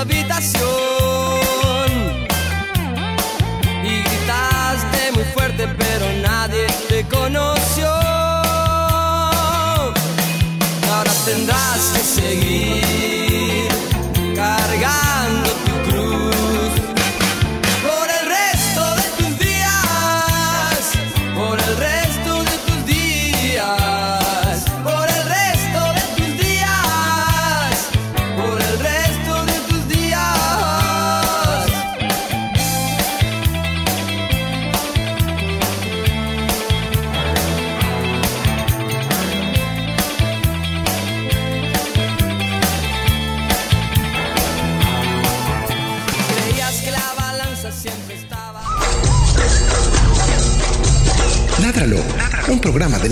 habitación.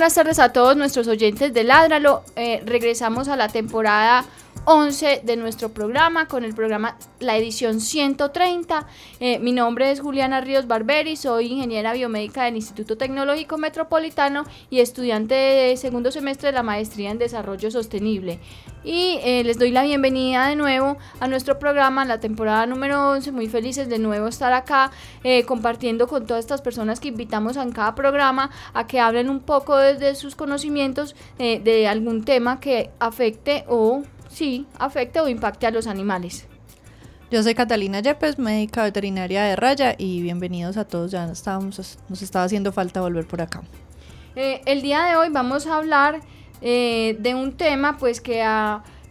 Buenas tardes a todos nuestros oyentes de Ládralo. Eh, regresamos a la temporada 11 de nuestro programa, con el programa La edición 130. Eh, mi nombre es Juliana Ríos Barberi, soy ingeniera biomédica del Instituto Tecnológico Metropolitano y estudiante de segundo semestre de la maestría en Desarrollo Sostenible. Y eh, les doy la bienvenida de nuevo a nuestro programa, la temporada número 11. Muy felices de nuevo estar acá eh, compartiendo con todas estas personas que invitamos en cada programa a que hablen un poco desde sus conocimientos de algún tema que afecte o sí afecte o impacte a los animales. Yo soy Catalina Yepes, médica veterinaria de Raya y bienvenidos a todos. Ya estábamos, nos estaba haciendo falta volver por acá. Eh, el día de hoy vamos a hablar eh, de un tema pues que,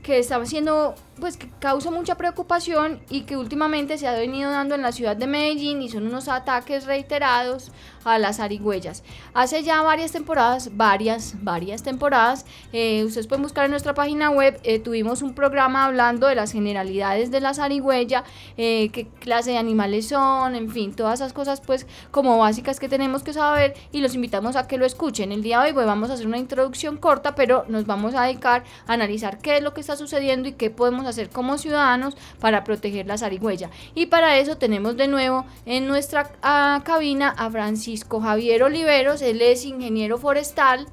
que está siendo pues que causa mucha preocupación y que últimamente se ha venido dando en la ciudad de Medellín y son unos ataques reiterados a las arigüeyas. Hace ya varias temporadas, varias, varias temporadas, eh, ustedes pueden buscar en nuestra página web, eh, tuvimos un programa hablando de las generalidades de las arigüeyas, eh, qué clase de animales son, en fin, todas esas cosas pues como básicas que tenemos que saber y los invitamos a que lo escuchen. El día de hoy pues, vamos a hacer una introducción corta, pero nos vamos a dedicar a analizar qué es lo que está sucediendo y qué podemos hacer como ciudadanos para proteger la zarigüeya. Y para eso tenemos de nuevo en nuestra ah, cabina a Francisco Javier Oliveros, él es ingeniero forestal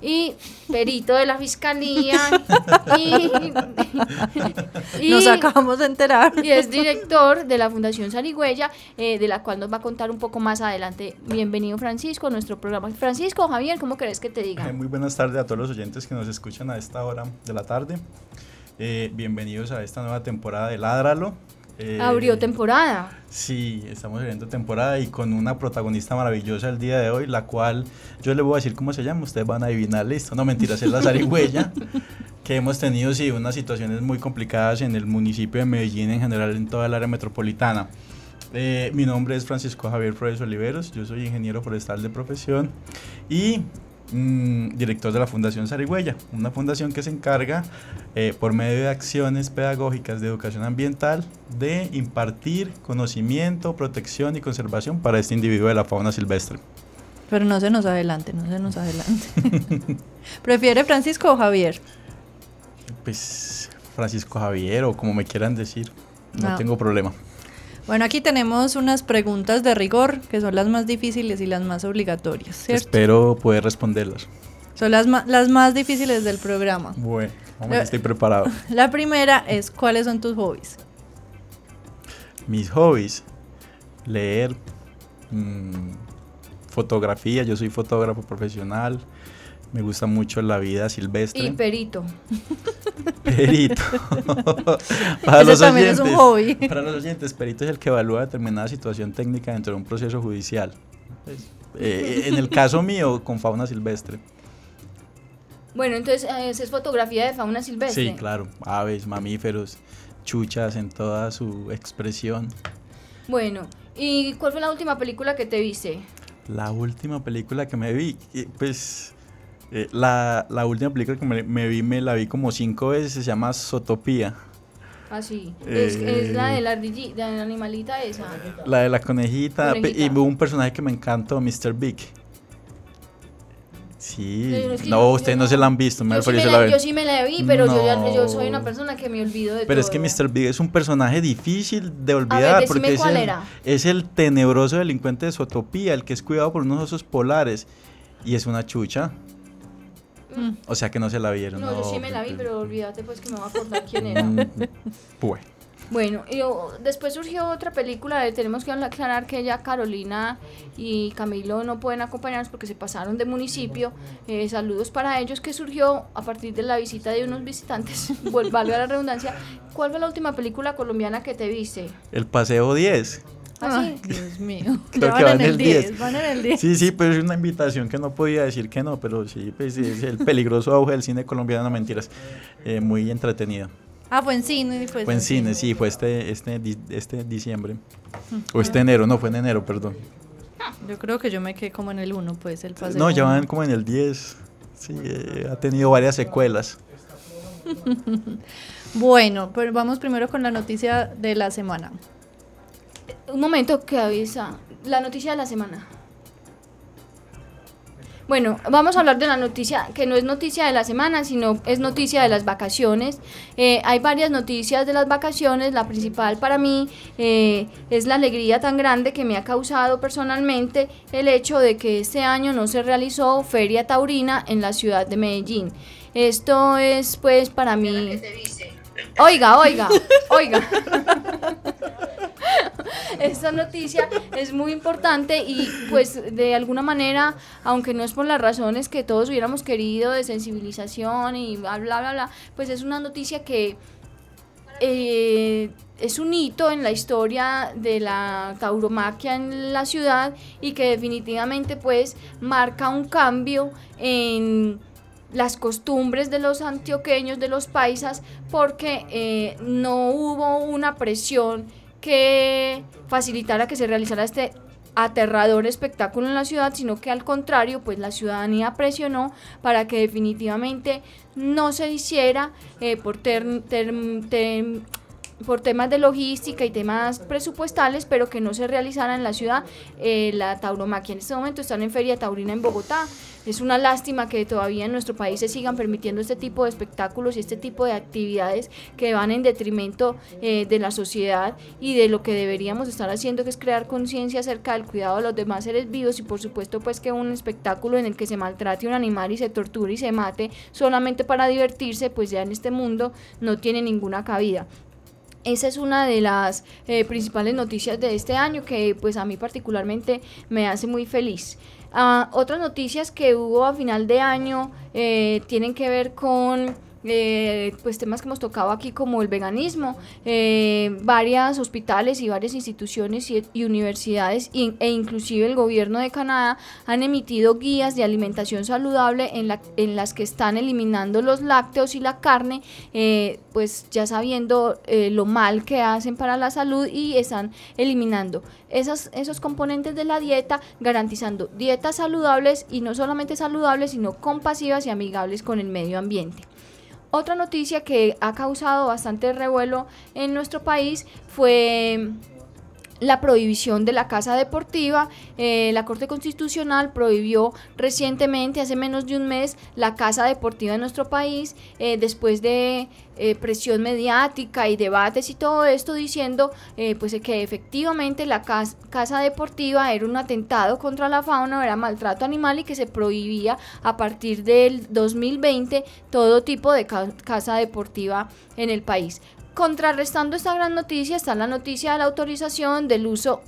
y perito de la fiscalía. y, nos acabamos de enterar. Y es director de la Fundación Zarigüeya, eh, de la cual nos va a contar un poco más adelante. Bienvenido Francisco a nuestro programa. Francisco, Javier, ¿cómo crees que te diga? Eh, muy buenas tardes a todos los oyentes que nos escuchan a esta hora de la tarde. Eh, bienvenidos a esta nueva temporada de Ládralo. Eh, Abrió temporada. Sí, estamos abriendo temporada y con una protagonista maravillosa el día de hoy, la cual yo les voy a decir cómo se llama, ustedes van a adivinar, listo. No, mentiras, es la zarigüeya, que hemos tenido, sí, unas situaciones muy complicadas en el municipio de Medellín, en general en toda el área metropolitana. Eh, mi nombre es Francisco Javier Flores Oliveros, yo soy ingeniero forestal de profesión y mm, director de la Fundación Sarigüeya, una fundación que se encarga, eh, por medio de acciones pedagógicas de educación ambiental, de impartir conocimiento, protección y conservación para este individuo de la fauna silvestre. Pero no se nos adelante, no se nos adelante. ¿Prefiere Francisco o Javier? Pues Francisco Javier o como me quieran decir, no. Ah. tengo problema. Bueno, aquí tenemos unas preguntas de rigor, que son las más difíciles y las más obligatorias, ¿cierto? Espero poder responderlas. Son las, las más difíciles del programa. Bueno, vamos, estoy preparado. La primera es, ¿cuáles son tus hobbies? Mis hobbies, leer, mm, fotografía, yo soy fotógrafo profesional, me gusta mucho la vida silvestre. Y perito. Perito. para los también oyentes, es un hobby. Para los oyentes, perito es el que evalúa determinada situación técnica dentro de un proceso judicial. Pues, eh, en el caso mío, con fauna silvestre. Bueno, entonces eh, es fotografía de fauna silvestre. Sí, claro. Aves, mamíferos, chuchas en toda su expresión. Bueno, ¿y cuál fue la última película que te viste? La última película que me vi, pues eh, la, la, última película que me, vi, me la vi como cinco veces, se llama Sotopía. Ah, sí. es, es, la de la, de la animalita esa. La de la conejita. Y hubo un personaje que me encantó, Mr. Big. Sí, no, ustedes no, se la han visto, me yo, sí me la, yo sí me la vi, pero yo, yo, soy una persona que me olvido de Pero es que Mr. Big es un personaje difícil de olvidar, porque es el, es el, tenebroso delincuente de Sotopía, el que es cuidado por unos osos polares, y es una chucha. O sea que no se la vieron. No, yo sí me la vi, pero olvídate pues que me voy a acordar quién era. Mm, bueno. Bueno, y después surgió otra película, de, tenemos que aclarar que ya Carolina y Camilo no pueden acompañarnos porque se pasaron de municipio. Eh, saludos para ellos que surgió a partir de la visita de unos visitantes, valga la redundancia. ¿Cuál fue la última película colombiana que te viste? El Paseo 10. ¿Ah, Ay, Dios mío. Creo que van, en el 10. Van en el 10. Sí, sí, pero es una invitación que no podía decir que no, pero sí, pues es el peligroso auge del cine colombiano, no mentiras. Eh, muy entretenido. Ah, fue en cine. Fue, fue en cine, sí, fue este, este, este diciembre. O este enero, no, fue en enero, perdón. Yo creo que yo me quedé como en el 1, pues, el paseo. No, ya van como en el 10. Sí, eh, ha tenido varias secuelas. bueno, pero vamos primero con la noticia de la semana un momento que avisa. La noticia de la semana. Bueno, vamos a hablar de la noticia que no es noticia de la semana, sino es noticia de las vacaciones. Eh, hay varias noticias de las vacaciones. La principal para mí eh, es la alegría tan grande que me ha causado personalmente el hecho de que este año no se realizó Feria Taurina en la ciudad de Medellín. Esto es pues para mí... Oiga, oiga, oiga. Esta noticia es muy importante y pues de alguna manera, aunque no es por las razones que todos hubiéramos querido de sensibilización y bla, bla, bla, bla pues es una noticia que eh, es un hito en la historia de la tauromaquia en la ciudad y que definitivamente pues marca un cambio en las costumbres de los antioqueños, de los paisas, porque eh, no hubo una presión que facilitara que se realizara este aterrador espectáculo en la ciudad, sino que al contrario, pues la ciudadanía presionó para que definitivamente no se hiciera eh, por por temas de logística y temas presupuestales, pero que no se realizaran en la ciudad. Eh, la tauromaquia en este momento están en Feria Taurina en Bogotá. Es una lástima que todavía en nuestro país se sigan permitiendo este tipo de espectáculos y este tipo de actividades que van en detrimento eh, de la sociedad y de lo que deberíamos estar haciendo, que es crear conciencia acerca del cuidado de los demás seres vivos y por supuesto pues que un espectáculo en el que se maltrate un animal y se torture y se mate solamente para divertirse, pues ya en este mundo no tiene ninguna cabida. Esa es una de las eh, principales noticias de este año que pues a mí particularmente me hace muy feliz. Ah, otras noticias que hubo a final de año eh, tienen que ver con eh, pues temas que hemos tocado aquí como el veganismo, eh, varias hospitales y varias instituciones y, universidades e inclusive el gobierno de Canadá han emitido guías de alimentación saludable en, la, en las que están eliminando los lácteos y la carne, eh, pues ya sabiendo lo mal que hacen para la salud y están eliminando esos, esos componentes de la dieta, garantizando dietas saludables y no solamente saludables, sino compasivas y amigables con el medio ambiente. Otra noticia que ha causado bastante revuelo en nuestro país fue la prohibición de la casa deportiva. Eh, la Corte Constitucional prohibió recientemente, hace menos de un mes, la casa deportiva en nuestro país, eh, después de eh, presión mediática y debates y todo esto, diciendo pues que efectivamente la casa, deportiva era un atentado contra la fauna, era maltrato animal y que se prohibía a partir del 2020 todo tipo de casa deportiva en el país. Contrarrestando esta gran noticia está la noticia de la autorización del uso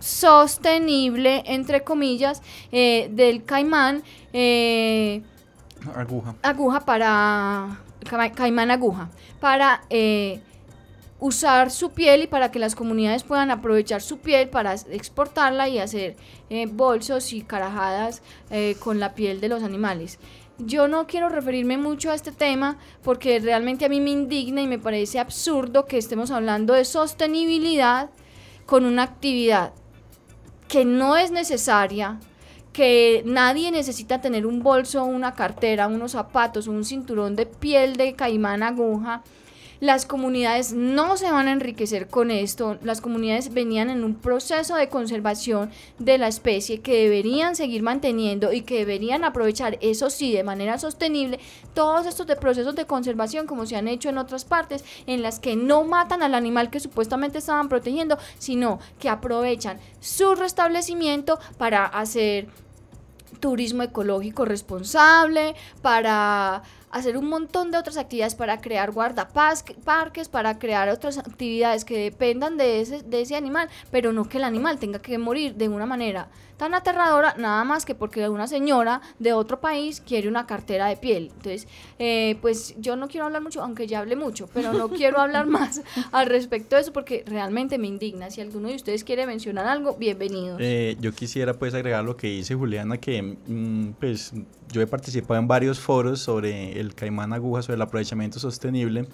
sostenible, entre comillas, eh, del caimán. Eh, aguja. Aguja para... Caimán aguja. Para... Eh, usar su piel y para que las comunidades puedan aprovechar su piel para exportarla y hacer bolsos y carajadas con la piel de los animales. Yo no quiero referirme mucho a este tema porque realmente a mí me indigna y me parece absurdo que estemos hablando de sostenibilidad con una actividad que no es necesaria, que nadie necesita tener un bolso, una cartera, unos zapatos, un cinturón de piel de caimán aguja las comunidades no se van a enriquecer con esto. Las comunidades venían en un proceso de conservación de la especie que deberían seguir manteniendo y que deberían aprovechar, eso sí, de manera sostenible, todos estos de procesos de conservación como se han hecho en otras partes, en las que no matan al animal que supuestamente estaban protegiendo, sino que aprovechan su restablecimiento para hacer turismo ecológico responsable, para hacer un montón de otras actividades para crear guardaparques, para crear otras actividades que dependan de ese, de ese animal, pero no que el animal tenga que morir de una manera tan aterradora, nada más que porque una señora de otro país quiere una cartera de piel. Entonces, eh, pues yo no quiero hablar mucho, aunque ya hablé mucho, pero no quiero hablar más al respecto de eso porque realmente me indigna. Si alguno de ustedes quiere mencionar algo, bienvenido. Eh, yo quisiera pues agregar lo que dice Juliana, que mm, pues yo he participado en varios foros sobre el caimán aguja, sobre el aprovechamiento sostenible.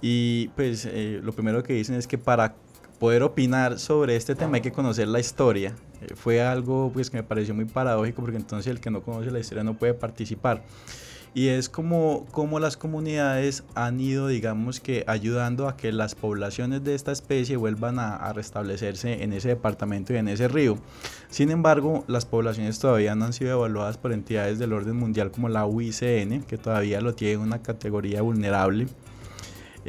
Y pues eh, lo primero que dicen es que para poder opinar sobre este tema hay que conocer la historia. Eh, fue algo pues, que me pareció muy paradójico porque entonces el que no conoce la historia no puede participar. Y es como, como las comunidades han ido, digamos que, ayudando a que las poblaciones de esta especie vuelvan a, a restablecerse en ese departamento y en ese río. Sin embargo, las poblaciones todavía no han sido evaluadas por entidades del orden mundial como la UICN, que todavía lo tiene una categoría vulnerable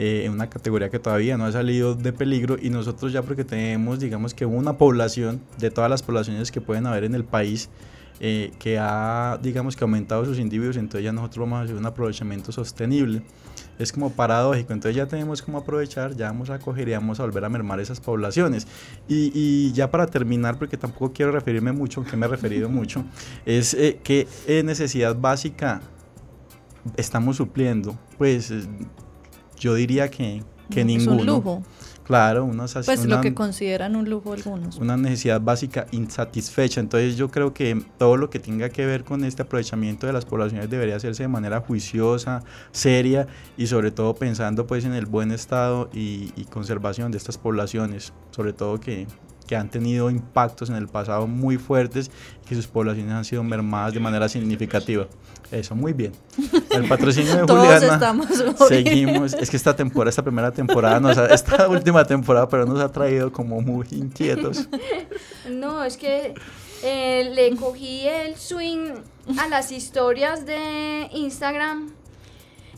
eh, en una categoría que todavía no ha salido de peligro y nosotros ya porque tenemos digamos que una población de todas las poblaciones que pueden haber en el país eh, que ha digamos que aumentado sus individuos entonces ya nosotros vamos a hacer un aprovechamiento sostenible. Es como paradójico entonces ya tenemos como aprovechar ya vamos a coger y vamos a volver a mermar esas poblaciones. Y, y ya para terminar porque tampoco quiero referirme mucho aunque me he referido mucho es eh, que necesidad básica estamos supliendo pues yo diría que, que ninguno. un lujo. Claro, una, pues lo que consideran un lujo algunos. Una necesidad básica insatisfecha. Entonces yo creo que todo lo que tenga que ver con este aprovechamiento de las poblaciones debería hacerse de manera juiciosa, seria y sobre todo pensando pues en el buen estado y, conservación de estas poblaciones. Sobre todo que, que han tenido impactos en el pasado muy fuertes y que sus poblaciones han sido mermadas de manera significativa. Eso, muy bien. El patrocinio de Todos Juliana. estamos Seguimos. Es que esta temporada, esta primera temporada, nos ha- esta última temporada, pero nos ha traído como muy inquietos. No, es que eh, le cogí el swing a las historias de Instagram.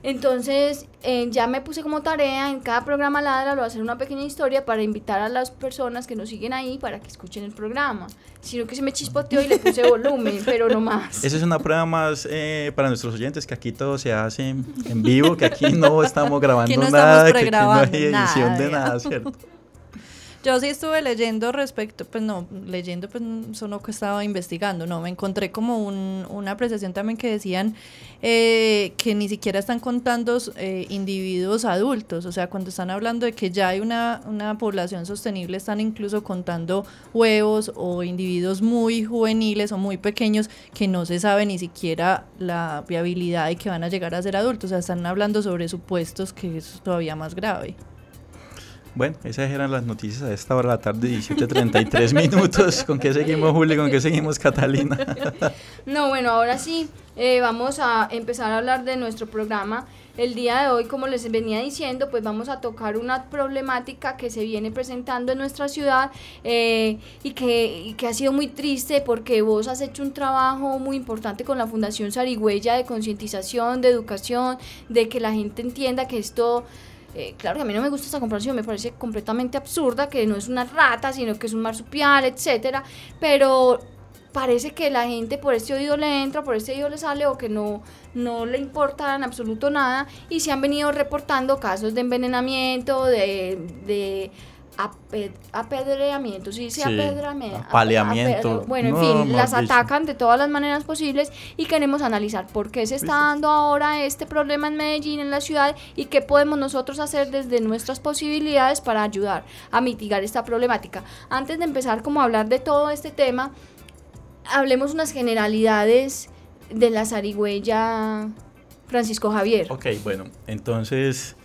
Entonces eh, ya me puse como tarea en cada programa ladra lo hacer una pequeña historia para invitar a las personas que nos siguen ahí para que escuchen el programa. Sino que se me chispoteó y le puse volumen, pero no más. Esa es una prueba más eh, para nuestros oyentes, que aquí todo se hace en vivo, que aquí no estamos grabando no nada, estamos que aquí no hay edición nada, de nada, ¿cierto? Yo sí estuve leyendo respecto, pues no, leyendo, pues eso no que estaba investigando, no, me encontré como un- una apreciación también que decían eh, que ni siquiera están contando eh, individuos adultos, o sea, cuando están hablando de que ya hay una, una población sostenible, están incluso contando huevos o individuos muy juveniles o muy pequeños que no se sabe ni siquiera la viabilidad de que van a llegar a ser adultos, o sea, están hablando sobre supuestos que es todavía más grave. Bueno, esas eran las noticias a esta hora de la tarde, 17.33 minutos. ¿Con qué seguimos, Juli? ¿Con qué seguimos, Catalina? No, bueno, ahora sí, eh, vamos a empezar a hablar de nuestro programa. El día de hoy, como les venía diciendo, pues vamos a tocar una problemática que se viene presentando en nuestra ciudad eh, y, que, y que ha sido muy triste porque vos has hecho un trabajo muy importante con la Fundación Sarigüeya de concientización, de educación, de que la gente entienda que esto... eh, claro que a mí no me gusta esta comparación, me parece completamente absurda, que no es una rata, sino que es un marsupial, etcétera, pero parece que la gente por este oído le entra, por este oído le sale o que no, no le importa en absoluto nada y se han venido reportando casos de envenenamiento, de, de ape- apedreamiento, sí, sí, Sí, apedrame- apaleamiento. bueno, en No, fin, las dicho. atacan de todas las maneras posibles y queremos analizar por qué se está dando ahora este problema en Medellín, en la ciudad, y qué podemos nosotros hacer desde nuestras posibilidades para ayudar a mitigar esta problemática. Antes de empezar como a hablar de todo este tema, hablemos unas generalidades de la zarigüeya Francisco Javier. Ok, bueno, entonces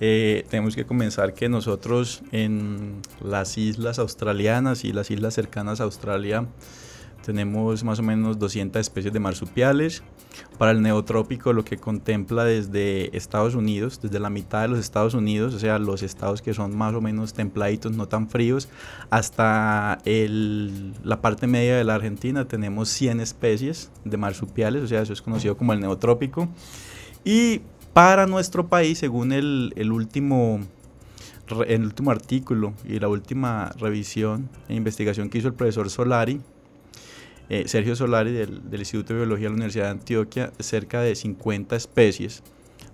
eh, tenemos que comenzar que nosotros en las islas australianas y las islas cercanas a Australia tenemos más o menos 200 especies de marsupiales. Para el neotrópico lo que contempla desde Estados Unidos, desde la mitad de los Estados Unidos, o sea, los estados que son más o menos templaditos, no tan fríos, hasta el- la parte media de la Argentina tenemos 100 especies de marsupiales, o sea, eso es conocido como el neotrópico. Y para nuestro país, según el, último, el último artículo y la última revisión e investigación que hizo el profesor Solari, eh, Sergio Solari del, del Instituto de Biología de la Universidad de Antioquia, cerca de 50 especies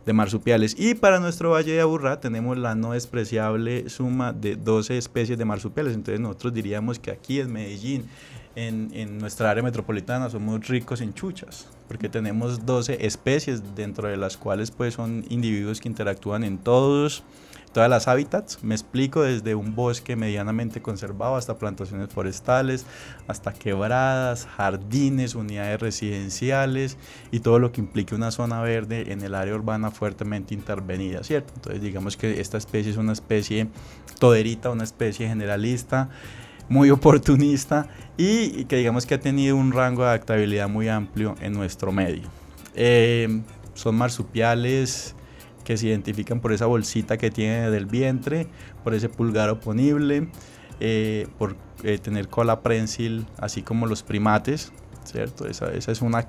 de marsupiales. Y para nuestro Valle de Aburrá tenemos la no despreciable suma de 12 especies de marsupiales. Entonces nosotros diríamos que aquí en Medellín, en, en nuestra área metropolitana, somos ricos en chuchas, porque tenemos 12 especies dentro de las cuales pues son individuos que interactúan en todos todas las hábitats, me explico desde un bosque medianamente conservado hasta plantaciones forestales, hasta quebradas, jardines, unidades residenciales y todo lo que implique una zona verde en el área urbana fuertemente intervenida, ¿cierto? Entonces digamos que esta especie es una especie toderita, una especie generalista, muy oportunista y, que digamos que ha tenido un rango de adaptabilidad muy amplio en nuestro medio. Eh, son marsupiales que se identifican por esa bolsita que tiene del vientre, por ese pulgar oponible, eh, por eh, tener cola prensil, así como los primates, ¿cierto? Esa, esa es una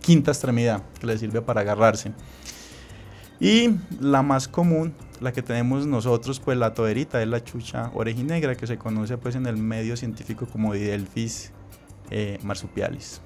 quinta extremidad que le sirve para agarrarse. Y la más común, la que tenemos nosotros, pues la toderita, es la chucha orejinegra, que se conoce pues en el medio científico como Didelphis eh, marsupialis.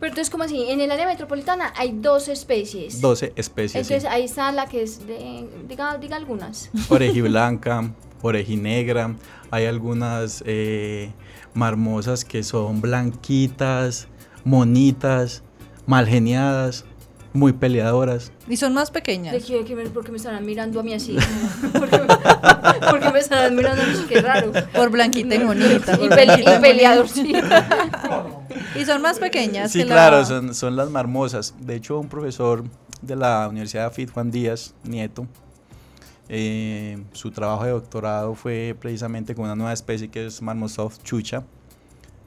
Pero entonces, como así? En el área metropolitana hay dos especies. 12 especies. sí. Entonces ahí está la que es de... Diga, diga algunas. orejiblanca, orejinegra, hay algunas eh, marmosas que son blanquitas, monitas, mal geniadas, muy peleadoras. Y son más ¿De pequeñas. qué, qué me- ¿Por qué me estarán mirando a mí así? ¿Por qué me, por qué me estarán mirando a mí? Qué raro. Por blanquita y bonita. Y, pele- y y peleadorcita. Y son más pequeñas. Sí, que la- claro, son, son las marmosas. De hecho, un profesor de la Universidad de Afid, Juan Díaz Nieto, Eh, su trabajo de doctorado fue precisamente con una nueva especie que es Marmosoft chucha.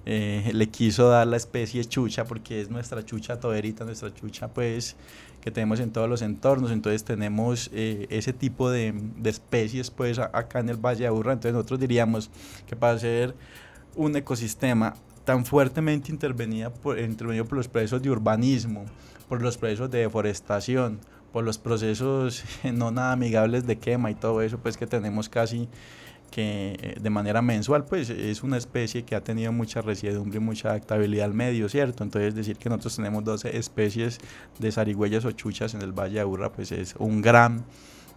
Eh, le quiso dar la especie chucha porque es nuestra chucha toderita, nuestra chucha pues que tenemos en todos los entornos. Entonces tenemos eh, ese tipo de, de especies pues acá en el Valle de Aburra. Entonces nosotros diríamos que para ser un ecosistema tan fuertemente intervenida por, intervenido por los procesos de urbanismo, por los procesos de deforestación, por los procesos no nada amigables de quema y todo eso, pues que tenemos casi que eh, de manera mensual, pues es una especie que ha tenido mucha resiedumbre y mucha adaptabilidad al medio, ¿cierto? Entonces decir que nosotros tenemos 12 especies de zarigüeyas o chuchas en el Valle de Aburra, pues es un gran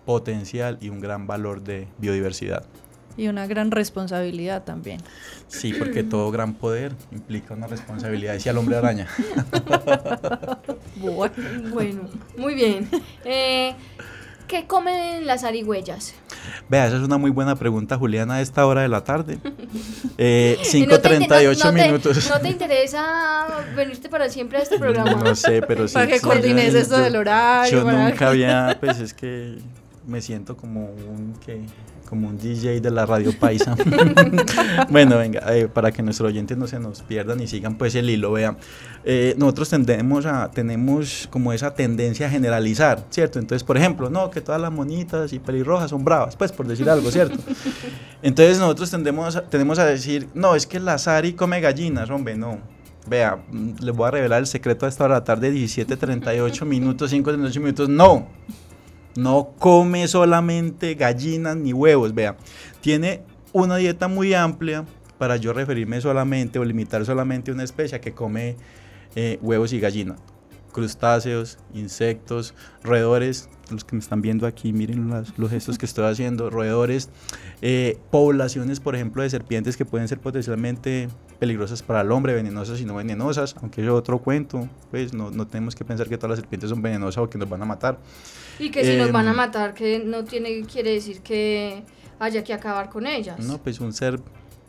potencial y un gran valor de biodiversidad. Y una gran responsabilidad también. Sí, porque todo gran poder implica una responsabilidad, decía el hombre araña. bueno, muy bien. Eh, ¿Qué comen las zarigüeyas? Vea, esa es una muy buena pregunta, Juliana, a esta hora de la tarde. Eh, 5.38 no minutos. ¿No te interesa venirte para siempre a este programa? No sé, pero sí. Para que coordines esto del horario. Yo nunca había, pues es que me siento como un que como un DJ de la radio paisa. bueno, venga, eh, para que nuestros oyentes no se nos pierdan y sigan pues el hilo, vean. Eh, nosotros tendemos a, tenemos como esa tendencia a generalizar, ¿cierto? Entonces, por ejemplo, no, que todas las monitas y pelirrojas son bravas, pues por decir algo, ¿cierto? Entonces nosotros tendemos a, tenemos a decir, no, es que la Sari come gallinas, hombre, no. Vea, mm, les voy a revelar el secreto a esta hora de la tarde, 17.38 minutos, 5.38 minutos, no. No come solamente gallinas ni huevos, vea. Tiene una dieta muy amplia para yo referirme solamente o limitar solamente a una especie que come eh, huevos y gallinas. Crustáceos, insectos, roedores, los que me están viendo aquí, miren los gestos que estoy haciendo, roedores, eh, poblaciones, por ejemplo, de serpientes que pueden ser potencialmente peligrosas para el hombre, venenosas y no venenosas, aunque es otro cuento, pues no, no tenemos que pensar que todas las serpientes son venenosas o que nos van a matar. Y que si nos van a em, matar, que no tiene quiere decir que haya que acabar con ellas. No, pues un ser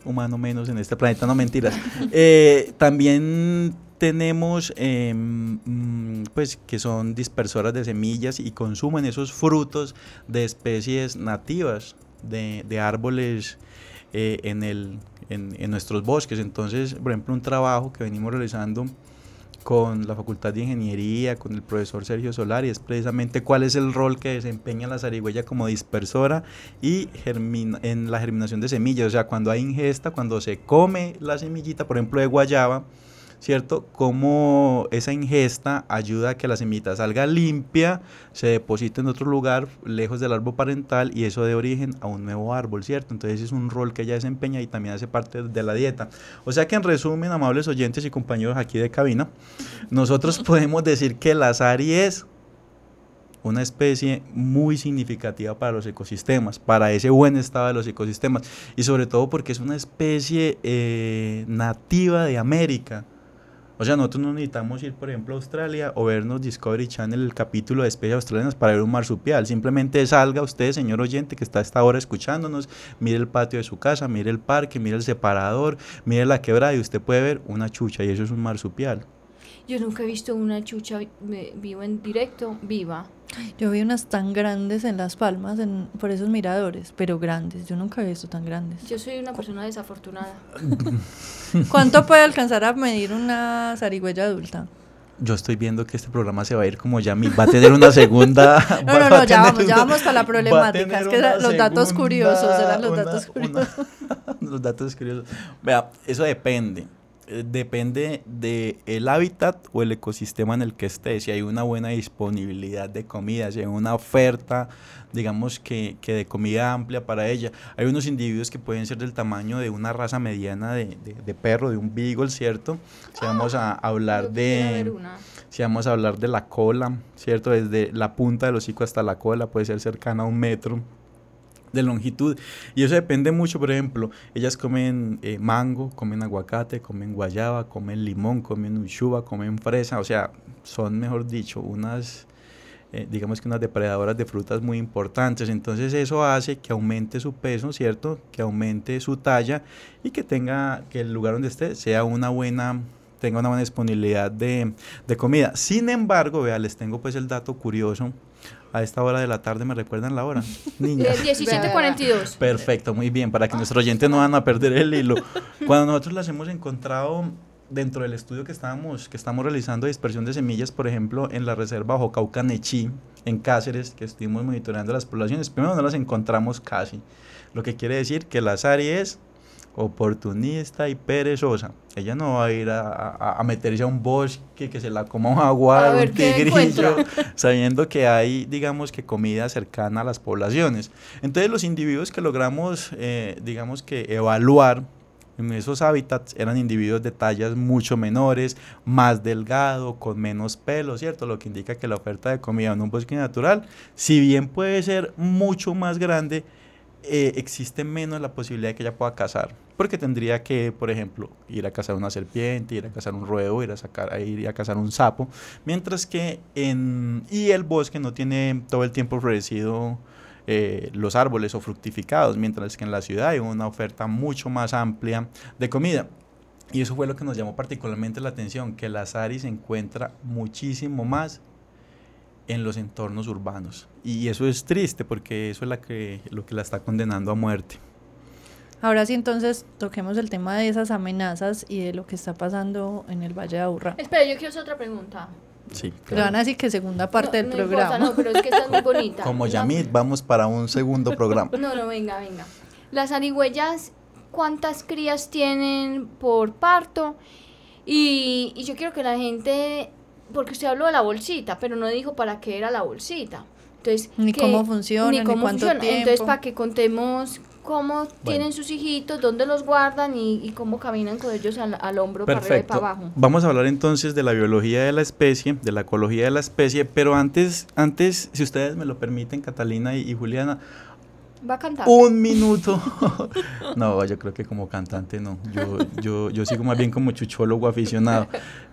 humano menos en este planeta, no mentiras. Eh, también tenemos em, mm, pues que son dispersoras de semillas y consumen esos frutos de especies nativas de, de árboles eh, en, el, en, en, nuestros bosques. Entonces, por ejemplo, un trabajo que venimos realizando con la Facultad de Ingeniería, con el profesor Sergio Solari, es precisamente cuál es el rol que desempeña la zarigüeya como dispersora y en la germinación de semillas. O sea, cuando hay ingesta, cuando se come la semillita, por ejemplo, de guayaba, ¿cierto? Cómo esa ingesta ayuda a que la semillita salga limpia, se deposite en otro lugar, lejos del árbol parental, y eso dé origen a un nuevo árbol, ¿cierto? Entonces es un rol que ella desempeña y también hace parte de la dieta. O sea que en resumen, amables oyentes y compañeros aquí de cabina, nosotros podemos decir que la Sari es una especie muy significativa para los ecosistemas, para ese buen estado de los ecosistemas, y sobre todo porque es una especie eh, nativa de América. O sea, nosotros no necesitamos ir, por ejemplo, a Australia o vernos Discovery Channel el capítulo de especies australianas para ver un marsupial. Simplemente salga usted, señor oyente, que está a esta hora escuchándonos, mire el patio de su casa, mire el parque, mire el separador, mire la quebrada y usted puede ver una chucha y eso es un marsupial. Yo nunca he visto una chucha viva en directo, viva. Yo vi unas tan grandes en Las Palmas, en, por esos miradores, pero grandes. Yo nunca he visto tan grandes. Yo soy una persona desafortunada. ¿Cuánto puede alcanzar a medir una zarigüeya adulta? Yo estoy viendo que este programa se va a ir como ya va a tener una segunda. no, no, no, ya vamos, ya vamos para la problemática. Es que los datos curiosos eran los datos curiosos. los datos curiosos. Vea, eso depende. Eh, depende del el hábitat o el ecosistema en el que esté, si hay una buena disponibilidad de comida, si hay una oferta, digamos que, que, de comida amplia para ella. Hay unos individuos que pueden ser del tamaño de una raza mediana de, de, perro, de un beagle, ¿cierto? Si vamos a hablar de... Si vamos a hablar de la cola, ¿cierto? Desde la punta del hocico hasta la cola puede ser cercana a un metro de longitud. Y eso depende mucho, por ejemplo, ellas comen eh, mango, comen aguacate, comen guayaba, comen limón, comen uchuva, comen fresa, o sea, son, mejor dicho, unas, eh, digamos que unas depredadoras de frutas muy importantes. Entonces eso hace que aumente su peso, ¿cierto? Que aumente su talla y que tenga, que el lugar donde esté sea una buena tenga una buena disponibilidad de, de comida. Sin embargo, vea, les tengo pues el dato curioso A esta hora de la tarde me recuerdan la hora. Niñas. Eh, 17.42. Perfecto, muy bien, para que nuestros oyentes no van a perder el hilo. Cuando nosotros las hemos encontrado dentro del estudio que estábamos que estamos realizando de dispersión de semillas, por ejemplo, en la reserva Jocauca Nechí, en Cáceres, que estuvimos monitoreando las poblaciones, primero no las encontramos casi. Lo que quiere decir que la Sari es oportunista y perezosa. Ella no va a ir a, a- a meterse a un bosque que se la coma un jaguar, un tigrillo, sabiendo que hay, digamos que comida cercana a las poblaciones. Entonces los individuos que logramos, eh, digamos que evaluar en esos hábitats eran individuos de tallas mucho menores, más delgado, con menos pelo, ¿cierto? Lo que indica que la oferta de comida en un bosque natural, si bien puede ser mucho más grande, eh, existe menos la posibilidad de que ella pueda cazar. Porque tendría que, por ejemplo, ir a cazar una serpiente, ir a cazar un roedor, ir a, sacar, ir a cazar un sapo. Mientras que en... Y el bosque no tiene todo el tiempo florecido eh, los árboles o fructificados, mientras que en la ciudad hay una oferta mucho más amplia de comida. Y eso fue lo que nos llamó particularmente la atención, que la Sari se encuentra muchísimo más en los entornos urbanos. Y eso es triste porque eso es la que, lo que la está condenando a muerte. Ahora sí, entonces toquemos el tema de esas amenazas y de lo que está pasando en el Valle de Aburrá. Espera, yo quiero hacer otra pregunta. Sí, Le van a decir que segunda parte No, del no importa, programa. no, pero es que esta es muy bonita. Como Yamit, vamos para un segundo programa. No, no, venga, venga. Las zarigüeyas, ¿cuántas crías tienen por parto? Y, y yo quiero que la gente, porque usted habló de la bolsita, pero no dijo para qué era la bolsita. Entonces, Ni que- cómo funciona, ni ni cómo cuánto funciona. Entonces, para que contemos cómo tienen sus hijitos, dónde los guardan y, y cómo caminan con ellos al, al hombro para arriba y Perfecto. para abajo. Vamos a hablar entonces de la biología de la especie, de la ecología de la especie, pero antes, antes si ustedes me lo permiten, Catalina y, y Juliana, Va a cantar. un minuto. no, yo creo que como cantante no. Yo, yo, yo sigo más bien como chuchólogo aficionado.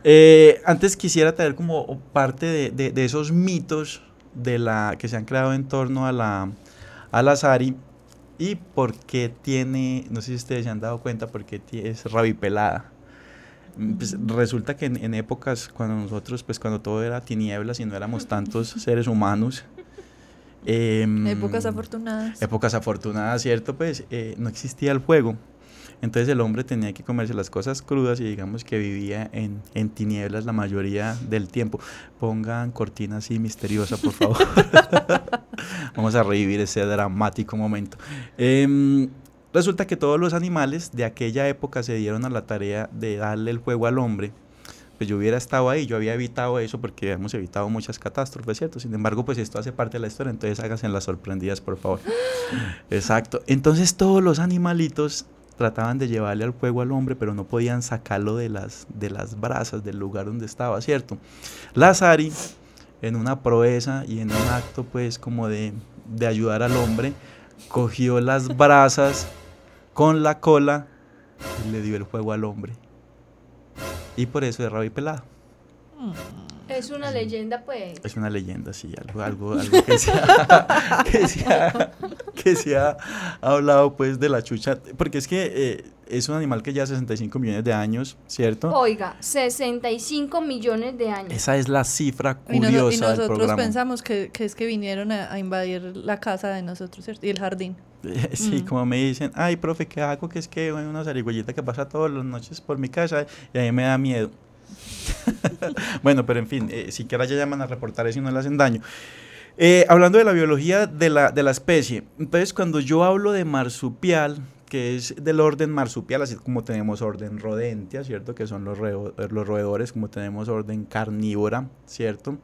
Eh, antes quisiera traer como parte de, de- esos mitos de la, que se han creado en torno a la, a la Sari y por qué tiene, no sé si ustedes se han dado cuenta, por qué es rabipelada. Mm, pues, resulta que en, en épocas cuando nosotros, pues cuando todo era tinieblas y no éramos tantos seres humanos, em, Épocas afortunadas. épocas afortunadas, ¿cierto? Pues eh, no existía el fuego. Entonces el hombre tenía que comerse las cosas crudas y digamos que vivía en, en tinieblas la mayoría del tiempo. Pongan cortina así misteriosa, por favor. Vamos a revivir ese dramático momento. Em, resulta que todos los animales de aquella época se dieron a la tarea de darle el fuego al hombre. Pues yo hubiera estado ahí, yo había evitado eso porque hemos evitado muchas catástrofes, ¿cierto? Sin embargo, pues esto hace parte de la historia, entonces háganse las sorprendidas, por favor. Exacto. Entonces todos los animalitos trataban de llevarle al fuego al hombre, pero no podían sacarlo de las, de las brasas del lugar donde estaba, ¿cierto? Lazari, en una proeza y en un acto pues como de, de ayudar al hombre, cogió las brasas con la cola y le dio el fuego al hombre. Y por eso es rabia pelada. Es una leyenda, pues. Es una leyenda, sí, algo, algo, algo que, se ha, que, se ha, que se ha hablado pues de la chucha, porque es que eh, es un animal que ya 65 millones de años, ¿cierto? Oiga, 65 millones de años. Esa es la cifra Y, curiosa y del nosotros programa. pensamos que, que es que vinieron a, a invadir la casa de nosotros, ¿cierto? Y el jardín. Sí, Mm. como me dicen, ay, profe, ¿qué hago? Que es que hay una zarigüeyita que pasa todas las noches por mi casa y a mí me da miedo. bueno, pero en fin, eh, siquiera ya llaman a reportar eso y no le hacen daño. Eh, hablando de la biología de la, de la especie, entonces cuando yo hablo de marsupial, que es del orden marsupial, así como tenemos orden rodentia, ¿cierto? Que son los, los roedores, como tenemos orden carnívora, ¿cierto?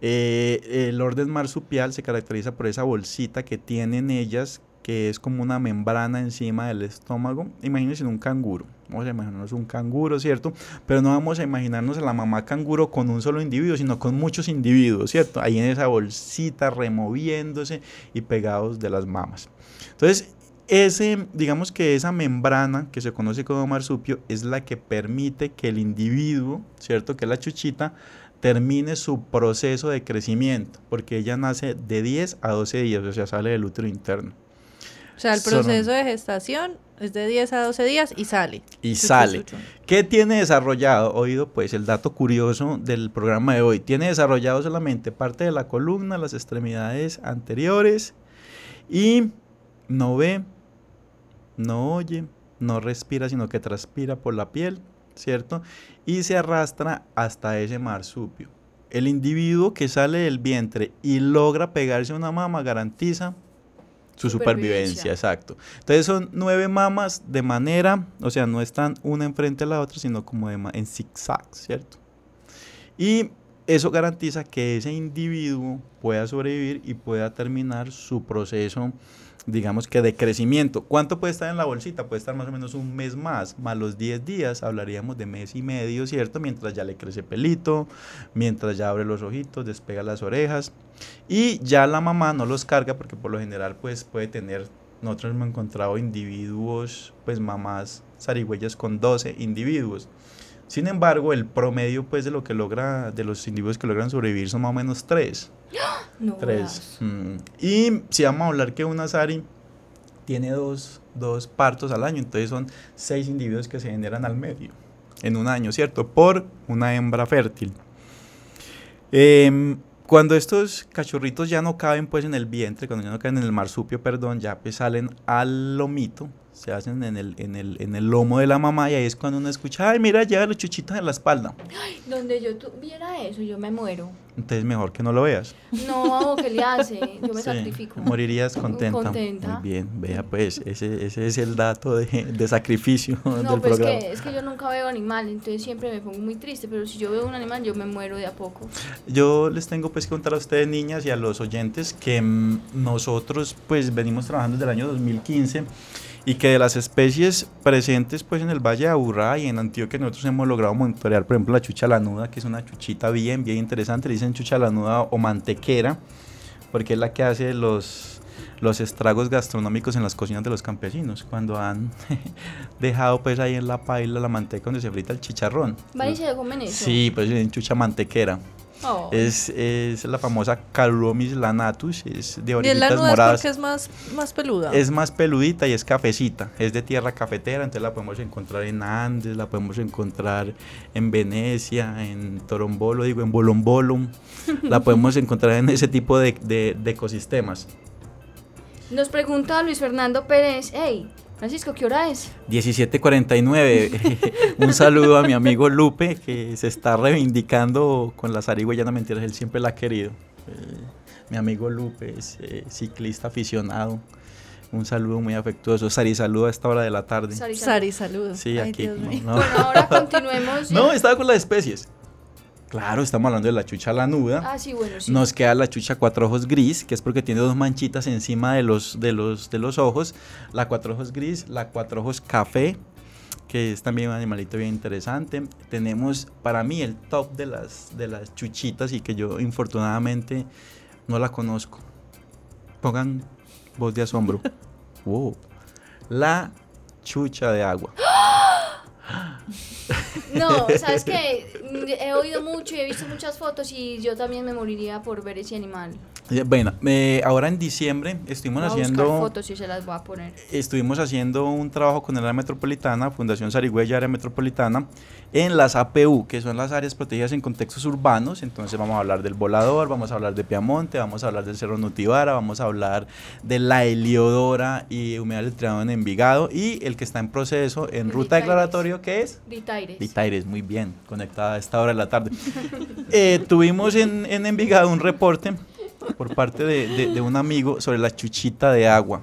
Eh, el orden marsupial se caracteriza por esa bolsita que tienen ellas, que es como una membrana encima del estómago. Imagínense un canguro. Vamos a imaginarnos un canguro, ¿cierto? Pero no vamos a imaginarnos a la mamá canguro con un solo individuo, sino con muchos individuos, ¿cierto? Ahí en esa bolsita removiéndose y pegados de las mamas. Entonces, ese, digamos que esa membrana que se conoce como marsupio es la que permite que el individuo, ¿cierto? Que la chuchita, termine su proceso de crecimiento, porque ella nace de 10 a 12 días, o sea, sale del útero interno. O sea, el Son- proceso de gestación es de 10 a 12 días y sale. y Chuchu, sale. chuchu. ¿Qué tiene desarrollado? Oído, pues el dato curioso del programa de hoy. Tiene desarrollado solamente parte de la columna, las extremidades anteriores y no ve, no oye, no respira, sino que transpira por la piel, ¿cierto? Y se arrastra hasta ese marsupio. El individuo que sale del vientre y logra pegarse a una mama garantiza su supervivencia, Supervivencia. exacto. Entonces son nueve mamas de manera, o sea, no están una enfrente a la otra, sino como de en zigzag, ¿cierto? Y eso garantiza que ese individuo pueda sobrevivir y pueda terminar su proceso, digamos que de crecimiento. ¿Cuánto puede estar en la bolsita? Puede estar más o menos un mes más, más los 10 días, hablaríamos de mes y medio, ¿cierto? Mientras ya le crece pelito, mientras ya abre los ojitos, despega las orejas. Y ya la mamá no los carga porque por lo general pues puede tener, nosotros hemos encontrado individuos, pues mamás zarigüeyas con 12 individuos. Sin embargo, el promedio pues de lo que logra, de los individuos que logran sobrevivir son más o menos 3. No Tres. Mm. Y si vamos a hablar que una Sari tiene dos, dos partos al año, entonces son seis individuos que se generan al medio en un año, ¿cierto? Por una hembra fértil. Em, cuando estos cachorritos ya no caben pues en el vientre, cuando ya no caben en el marsupio, perdón, ya pues salen al lomito, se hacen en el, en el, en el lomo de la mamá y ahí es cuando uno escucha, ay mira, lleva los chuchitos en la espalda. Donde yo tuviera eso, yo me muero. Entonces mejor que no lo veas. No, ¿qué le hace? Yo me Sí, sacrifico. Morirías contenta. Contenta. Muy bien, vea pues, ese, ese es el dato de, de sacrificio No, del pues es programa. que, es que yo nunca veo animal, entonces siempre me pongo muy triste, pero si yo veo un animal yo me muero de a poco. Yo les tengo pues que contar a ustedes niñas y a los oyentes que mm, nosotros pues venimos trabajando desde el año 2015 y que de las especies presentes pues en el Valle de Aburrá y en Antioquia nosotros hemos logrado monitorear por ejemplo la chucha lanuda que es una chuchita bien bien interesante, le dicen chucha lanuda o mantequera porque es la que hace los los estragos gastronómicos en las cocinas de los campesinos cuando han dejado pues ahí en la paila la manteca donde se frita el chicharrón. ¿Van y se comen eso? Sí, pues dicen chucha mantequera. Oh. Es, es la famosa Carulomis lanatus, es de Y es la orejitas nuda es moradas. porque es más, más peluda. Es más peludita y es cafecita, es de tierra cafetera, entonces la podemos encontrar en Andes, la podemos encontrar en Venecia, en Torombolo, digo, en Bolombolo, la podemos encontrar en ese tipo de, de- de ecosistemas. Nos pregunta Luis Fernando Pérez, hey, Francisco, ¿qué hora es? 1749. Un saludo a mi amigo Lupe, que se está reivindicando con la zarigüeya, no mentiras, él siempre la ha querido. Eh, mi amigo Lupe es eh, ciclista aficionado. Un saludo muy afectuoso. Sari, saludo a esta hora de la tarde. Sari, saludos. Sí, Ay, aquí. Mío. no. Bueno, ahora continuemos. No, estaba con las especies. Claro, estamos hablando de la chucha lanuda. Ah, sí, bueno, sí. Nos queda la chucha cuatro ojos gris, que es porque tiene dos manchitas encima de los, de los, de los ojos. La cuatro ojos gris, la cuatro ojos café, que es también un animalito bien interesante. Tenemos para mí el top de las, de las chuchitas y que yo infortunadamente no la conozco. Pongan voz de asombro. wow. La chucha de agua. No, sabes que he oído mucho y he visto muchas fotos y yo también me moriría por ver ese animal. Bueno, eh, ahora en diciembre estuvimos Voy a haciendo... fotos y se las voy a poner. estuvimos haciendo un trabajo con el área metropolitana, Fundación Sarigüeya Área Metropolitana, en las APU, que son las áreas protegidas en contextos urbanos. Entonces vamos a hablar del volador, vamos a hablar de Piamonte, vamos a hablar del Cerro Nutibara, vamos a hablar de la Heliodora y Humedal del Triángulo en Envigado y el que está en proceso en ruta declaratorio, que es Ritaires. Vitaires, muy bien, conectada a esta hora de la tarde. Eh, tuvimos en, en Envigado un reporte por parte de, de- de un amigo sobre la chuchita de agua.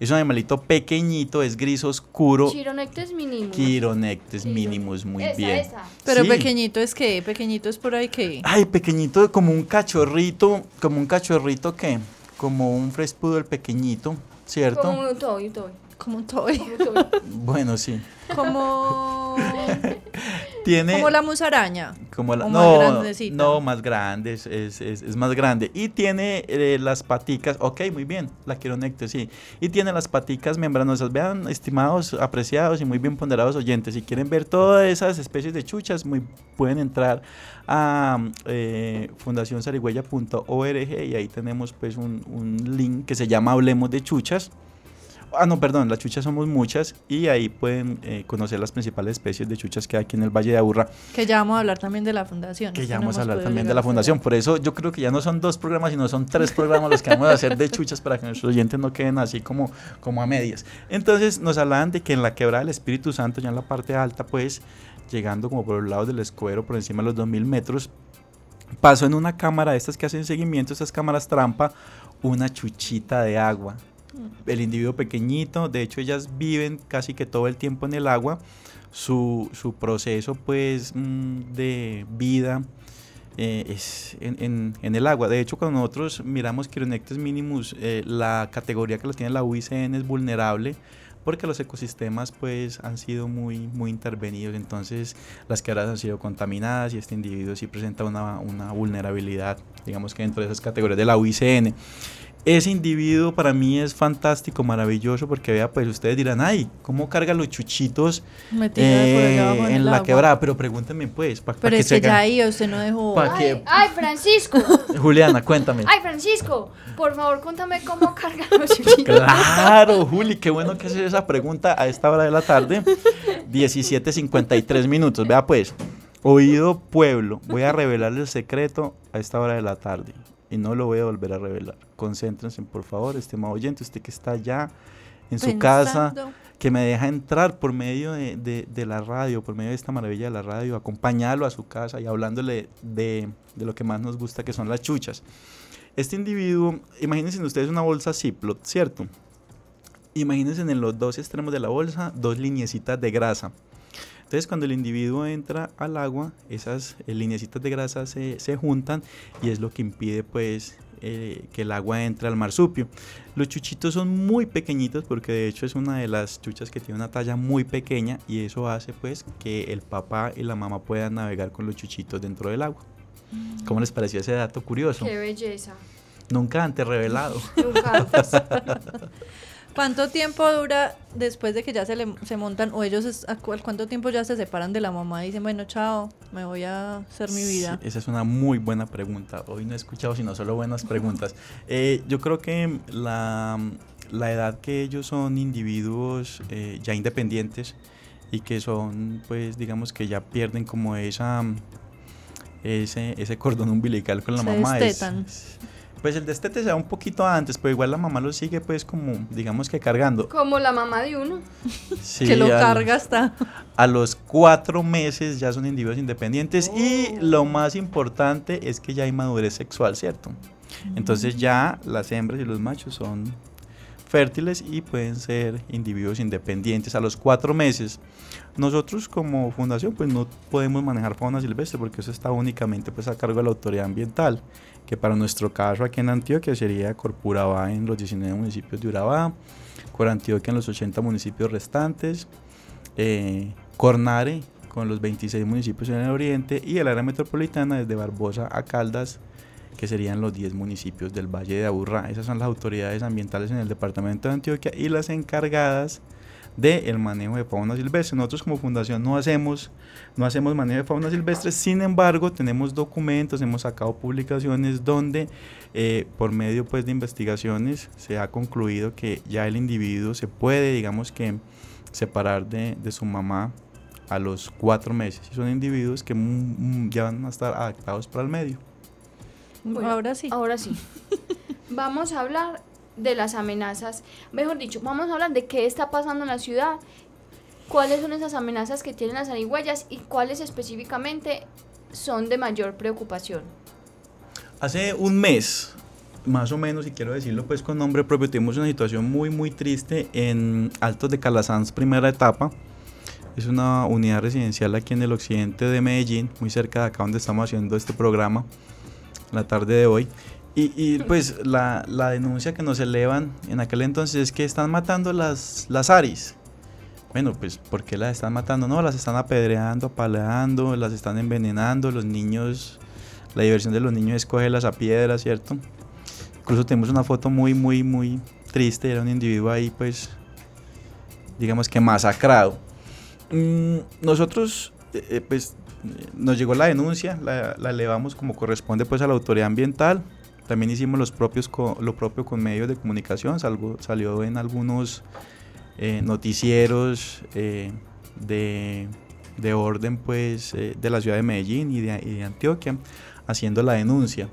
Es un animalito pequeñito, es gris oscuro, Chironectes mínimos. Chironectes minimus, muy esa, bien. esa. Pero Sí. pequeñito es que, pequeñito es por ahí que. Ay, pequeñito, como un cachorrito, como un cachorrito que, como un frespudo pequeñito, ¿cierto? Como un toy, un toy. Como un toy. un toy. Bueno, sí. Como. Tiene como la musaraña. Como la, ¿O más no, no, más grande, es, es, es- más grande. Y tiene eh, las paticas, ok, muy bien, la quironecte, sí. Y tiene las paticas membranosas. Vean, estimados, apreciados y muy bien ponderados oyentes, si quieren ver todas esas especies de chuchas, muy, pueden entrar a eh, fundacionsarigüeya.org y ahí tenemos pues un, un link que se llama Hablemos de Chuchas. Ah, no, perdón, las chuchas somos muchas y ahí pueden eh, conocer las principales especies de chuchas que hay aquí en el Valle de Aburra. Que ya vamos a hablar también de la fundación. Que ya vamos a hablar podido también de la fundación. Por eso yo creo que ya no son dos programas, sino son tres programas los que vamos a hacer de chuchas para que nuestros oyentes no queden así como, como a medias. Entonces nos hablaban de que en la quebrada del Espíritu Santo, ya en la parte alta, pues llegando como por los lados del escuero, por encima de los 2000 metros, pasó en una cámara de estas que hacen seguimiento, estas cámaras trampa, una chuchita de agua. El individuo pequeñito, de hecho ellas viven casi que todo el tiempo en el agua. Su, su proceso pues mm, de vida eh, es en, en- en el agua. De hecho, cuando nosotros miramos Chironectes minimus, eh, la categoría que lo tiene la UICN es vulnerable porque los ecosistemas pues han sido muy, muy intervenidos, entonces las quebradas han sido contaminadas y este individuo sí presenta una, una vulnerabilidad, digamos que dentro de esas categorías de la UICN. Ese individuo para mí es fantástico, maravilloso, porque vea, pues ustedes dirán, ay, ¿cómo carga los chuchitos por eh, en la agua. quebrada? Pero pregúntenme pues, para Pero que es que se ya ahí usted no dejó. Pa' Ay, que- ay, Francisco. Juliana, cuéntame. Ay, Francisco, por favor, cuéntame cómo cargan los chuchitos. Claro, Juli, qué bueno que haces esa pregunta a esta hora de la tarde. 17.53 minutos. Vea pues, oído pueblo, voy a revelarle el secreto a esta hora de la tarde. Y no lo voy a volver a revelar. Concéntrense, por favor, estimado oyente, usted que está allá en su casa, que me deja entrar por medio de, de- de la radio, por medio de esta maravilla de la radio, acompañarlo a su casa y hablándole de, de lo que más nos gusta, que son las chuchas. Este individuo, imagínense ustedes una bolsa Ziploc, ¿cierto? Imagínense en los dos extremos de la bolsa dos lineecitas de grasa. Entonces cuando el individuo entra al agua, esas eh, lineecitas de grasa se, se juntan y es lo que impide pues eh, que el agua entre al marsupio. Los chuchitos son muy pequeñitos porque de hecho es una de las chuchas que tiene una talla muy pequeña y eso hace pues que el papá y la mamá puedan navegar con los chuchitos dentro del agua. ¿Cómo les pareció ese dato curioso? Qué belleza. Nunca antes revelado. Nunca antes. ¿Cuánto tiempo dura después de que ya se, le, se montan o ellos es- cuánto tiempo ya se separan de la mamá y dicen, bueno, chao, me voy a hacer mi vida? Sí, esa es una muy buena pregunta. Hoy no he escuchado sino solo buenas preguntas. Eh, yo creo que la, la edad que ellos son individuos eh, ya independientes y que son, pues, digamos que ya pierden como esa ese, ese cordón umbilical con la Se mamá. destetan. es- pues el destete se da un poquito antes, pero igual la mamá lo sigue pues como, digamos que cargando. Como la mamá de uno. Sí, que lo carga hasta... a los cuatro meses ya son individuos independientes y Oh. lo más importante es que ya hay madurez sexual, ¿cierto? Entonces ya las hembras y los machos son fértiles y pueden ser individuos independientes a los cuatro meses. Nosotros como fundación pues no podemos manejar fauna silvestre porque eso está únicamente pues a cargo de la autoridad ambiental, que para nuestro caso aquí en Antioquia sería Corpurabá en los 19 municipios de Urabá, Corantioquia en los 80 municipios restantes, eh, Cornare con los 26 municipios en el oriente y el área metropolitana desde Barbosa a Caldas que serían los 10 municipios del Valle de Aburrá. Esas son las autoridades ambientales en el departamento de Antioquia y las encargadas del manejo de fauna silvestre. Nosotros como fundación no hacemos, no hacemos manejo de fauna silvestre, sin embargo tenemos documentos, hemos sacado publicaciones donde eh, por medio pues, de investigaciones se ha concluido que ya el individuo se puede, digamos que, separar de, su mamá a los cuatro meses. Son individuos que mm, mm, ya van a estar adaptados para el medio. Bueno, Ahora sí. Ahora sí. Vamos a hablar de las amenazas. Mejor dicho, vamos a hablar de qué está pasando en la ciudad, cuáles son esas amenazas que tienen las zarigüeyas y cuáles específicamente son de mayor preocupación. Hace un mes, más o menos, y quiero decirlo pues con nombre propio, tuvimos una situación muy muy triste en Altos de Calasanz, primera etapa. Es una unidad residencial aquí en el occidente de Medellín, muy cerca de acá donde estamos haciendo este programa, la tarde de hoy. Y, y, pues la, la denuncia que nos elevan en aquel entonces es que están matando las, las aris. Bueno, pues ¿por qué las están matando? No, las están apedreando, apaleando, las están envenenando, los niños la diversión de los niños es cogerlas a piedra, ¿cierto? Incluso tenemos una foto muy, muy, muy triste. Era un individuo ahí, pues, digamos que masacrado. Mm, nosotros, eh, eh, pues, nos llegó la denuncia, la, la elevamos como corresponde, pues, a la autoridad ambiental. también hicimos los propios lo propio con medios de comunicación, salgo, salió en algunos eh, noticieros eh, de, de, orden pues de la ciudad de Medellín y de, y de Antioquia haciendo la denuncia.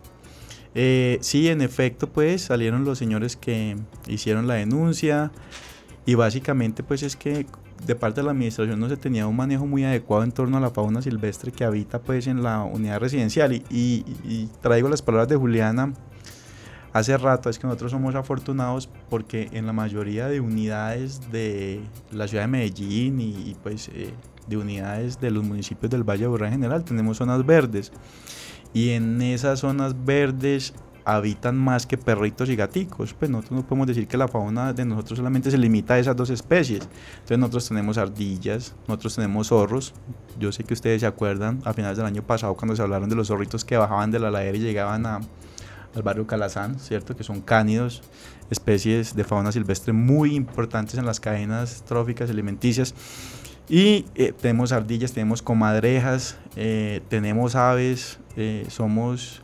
sí, en efecto, pues salieron los señores que hicieron la denuncia y básicamente pues es que de parte de la administración no se tenía un manejo muy adecuado en torno a la fauna silvestre que habita pues en la unidad residencial. Y, traigo las palabras de Juliana hace rato es que nosotros somos afortunados porque en la mayoría de unidades de la ciudad de Medellín y, pues eh, de unidades de los municipios del Valle de Burra en general tenemos zonas verdes. Y en esas zonas verdes habitan más que perritos y gaticos. Pues nosotros no podemos decir que la fauna de nosotros solamente se limita a esas dos especies. Entonces nosotros tenemos ardillas, nosotros tenemos zorros. Yo sé que ustedes se acuerdan a finales del año pasado cuando se hablaron de los zorritos que bajaban de la ladera y llegaban a, al barrio Calazán, ¿cierto? Que son cánidos, especies de fauna silvestre muy importantes en las cadenas tróficas alimenticias. Y eh, tenemos ardillas, tenemos comadrejas, eh, tenemos aves, eh, somos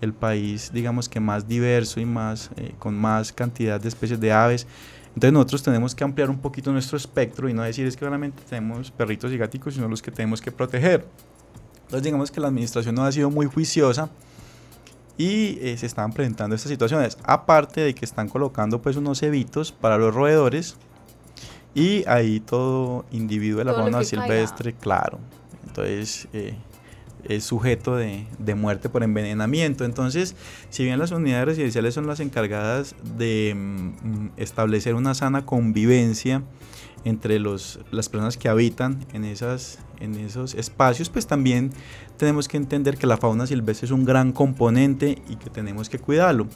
el país, digamos que más diverso y más, eh, con más cantidad de especies de aves. Entonces nosotros tenemos que ampliar un poquito nuestro espectro y no decir es que solamente tenemos perritos y gaticos, sino los que tenemos que proteger. Entonces digamos que la administración no ha sido muy juiciosa y eh, se están presentando estas situaciones. Aparte de que están colocando pues unos cebitos para los roedores y ahí todo individuo de la fauna silvestre, claro. Entonces eh, es sujeto de, de, muerte por envenenamiento. Entonces, si bien las unidades residenciales son las encargadas de mm, establecer una sana convivencia entre los, las personas que habitan en, esas, en esos espacios, pues también tenemos que entender que la fauna silvestre es un gran componente y que tenemos que cuidarlo.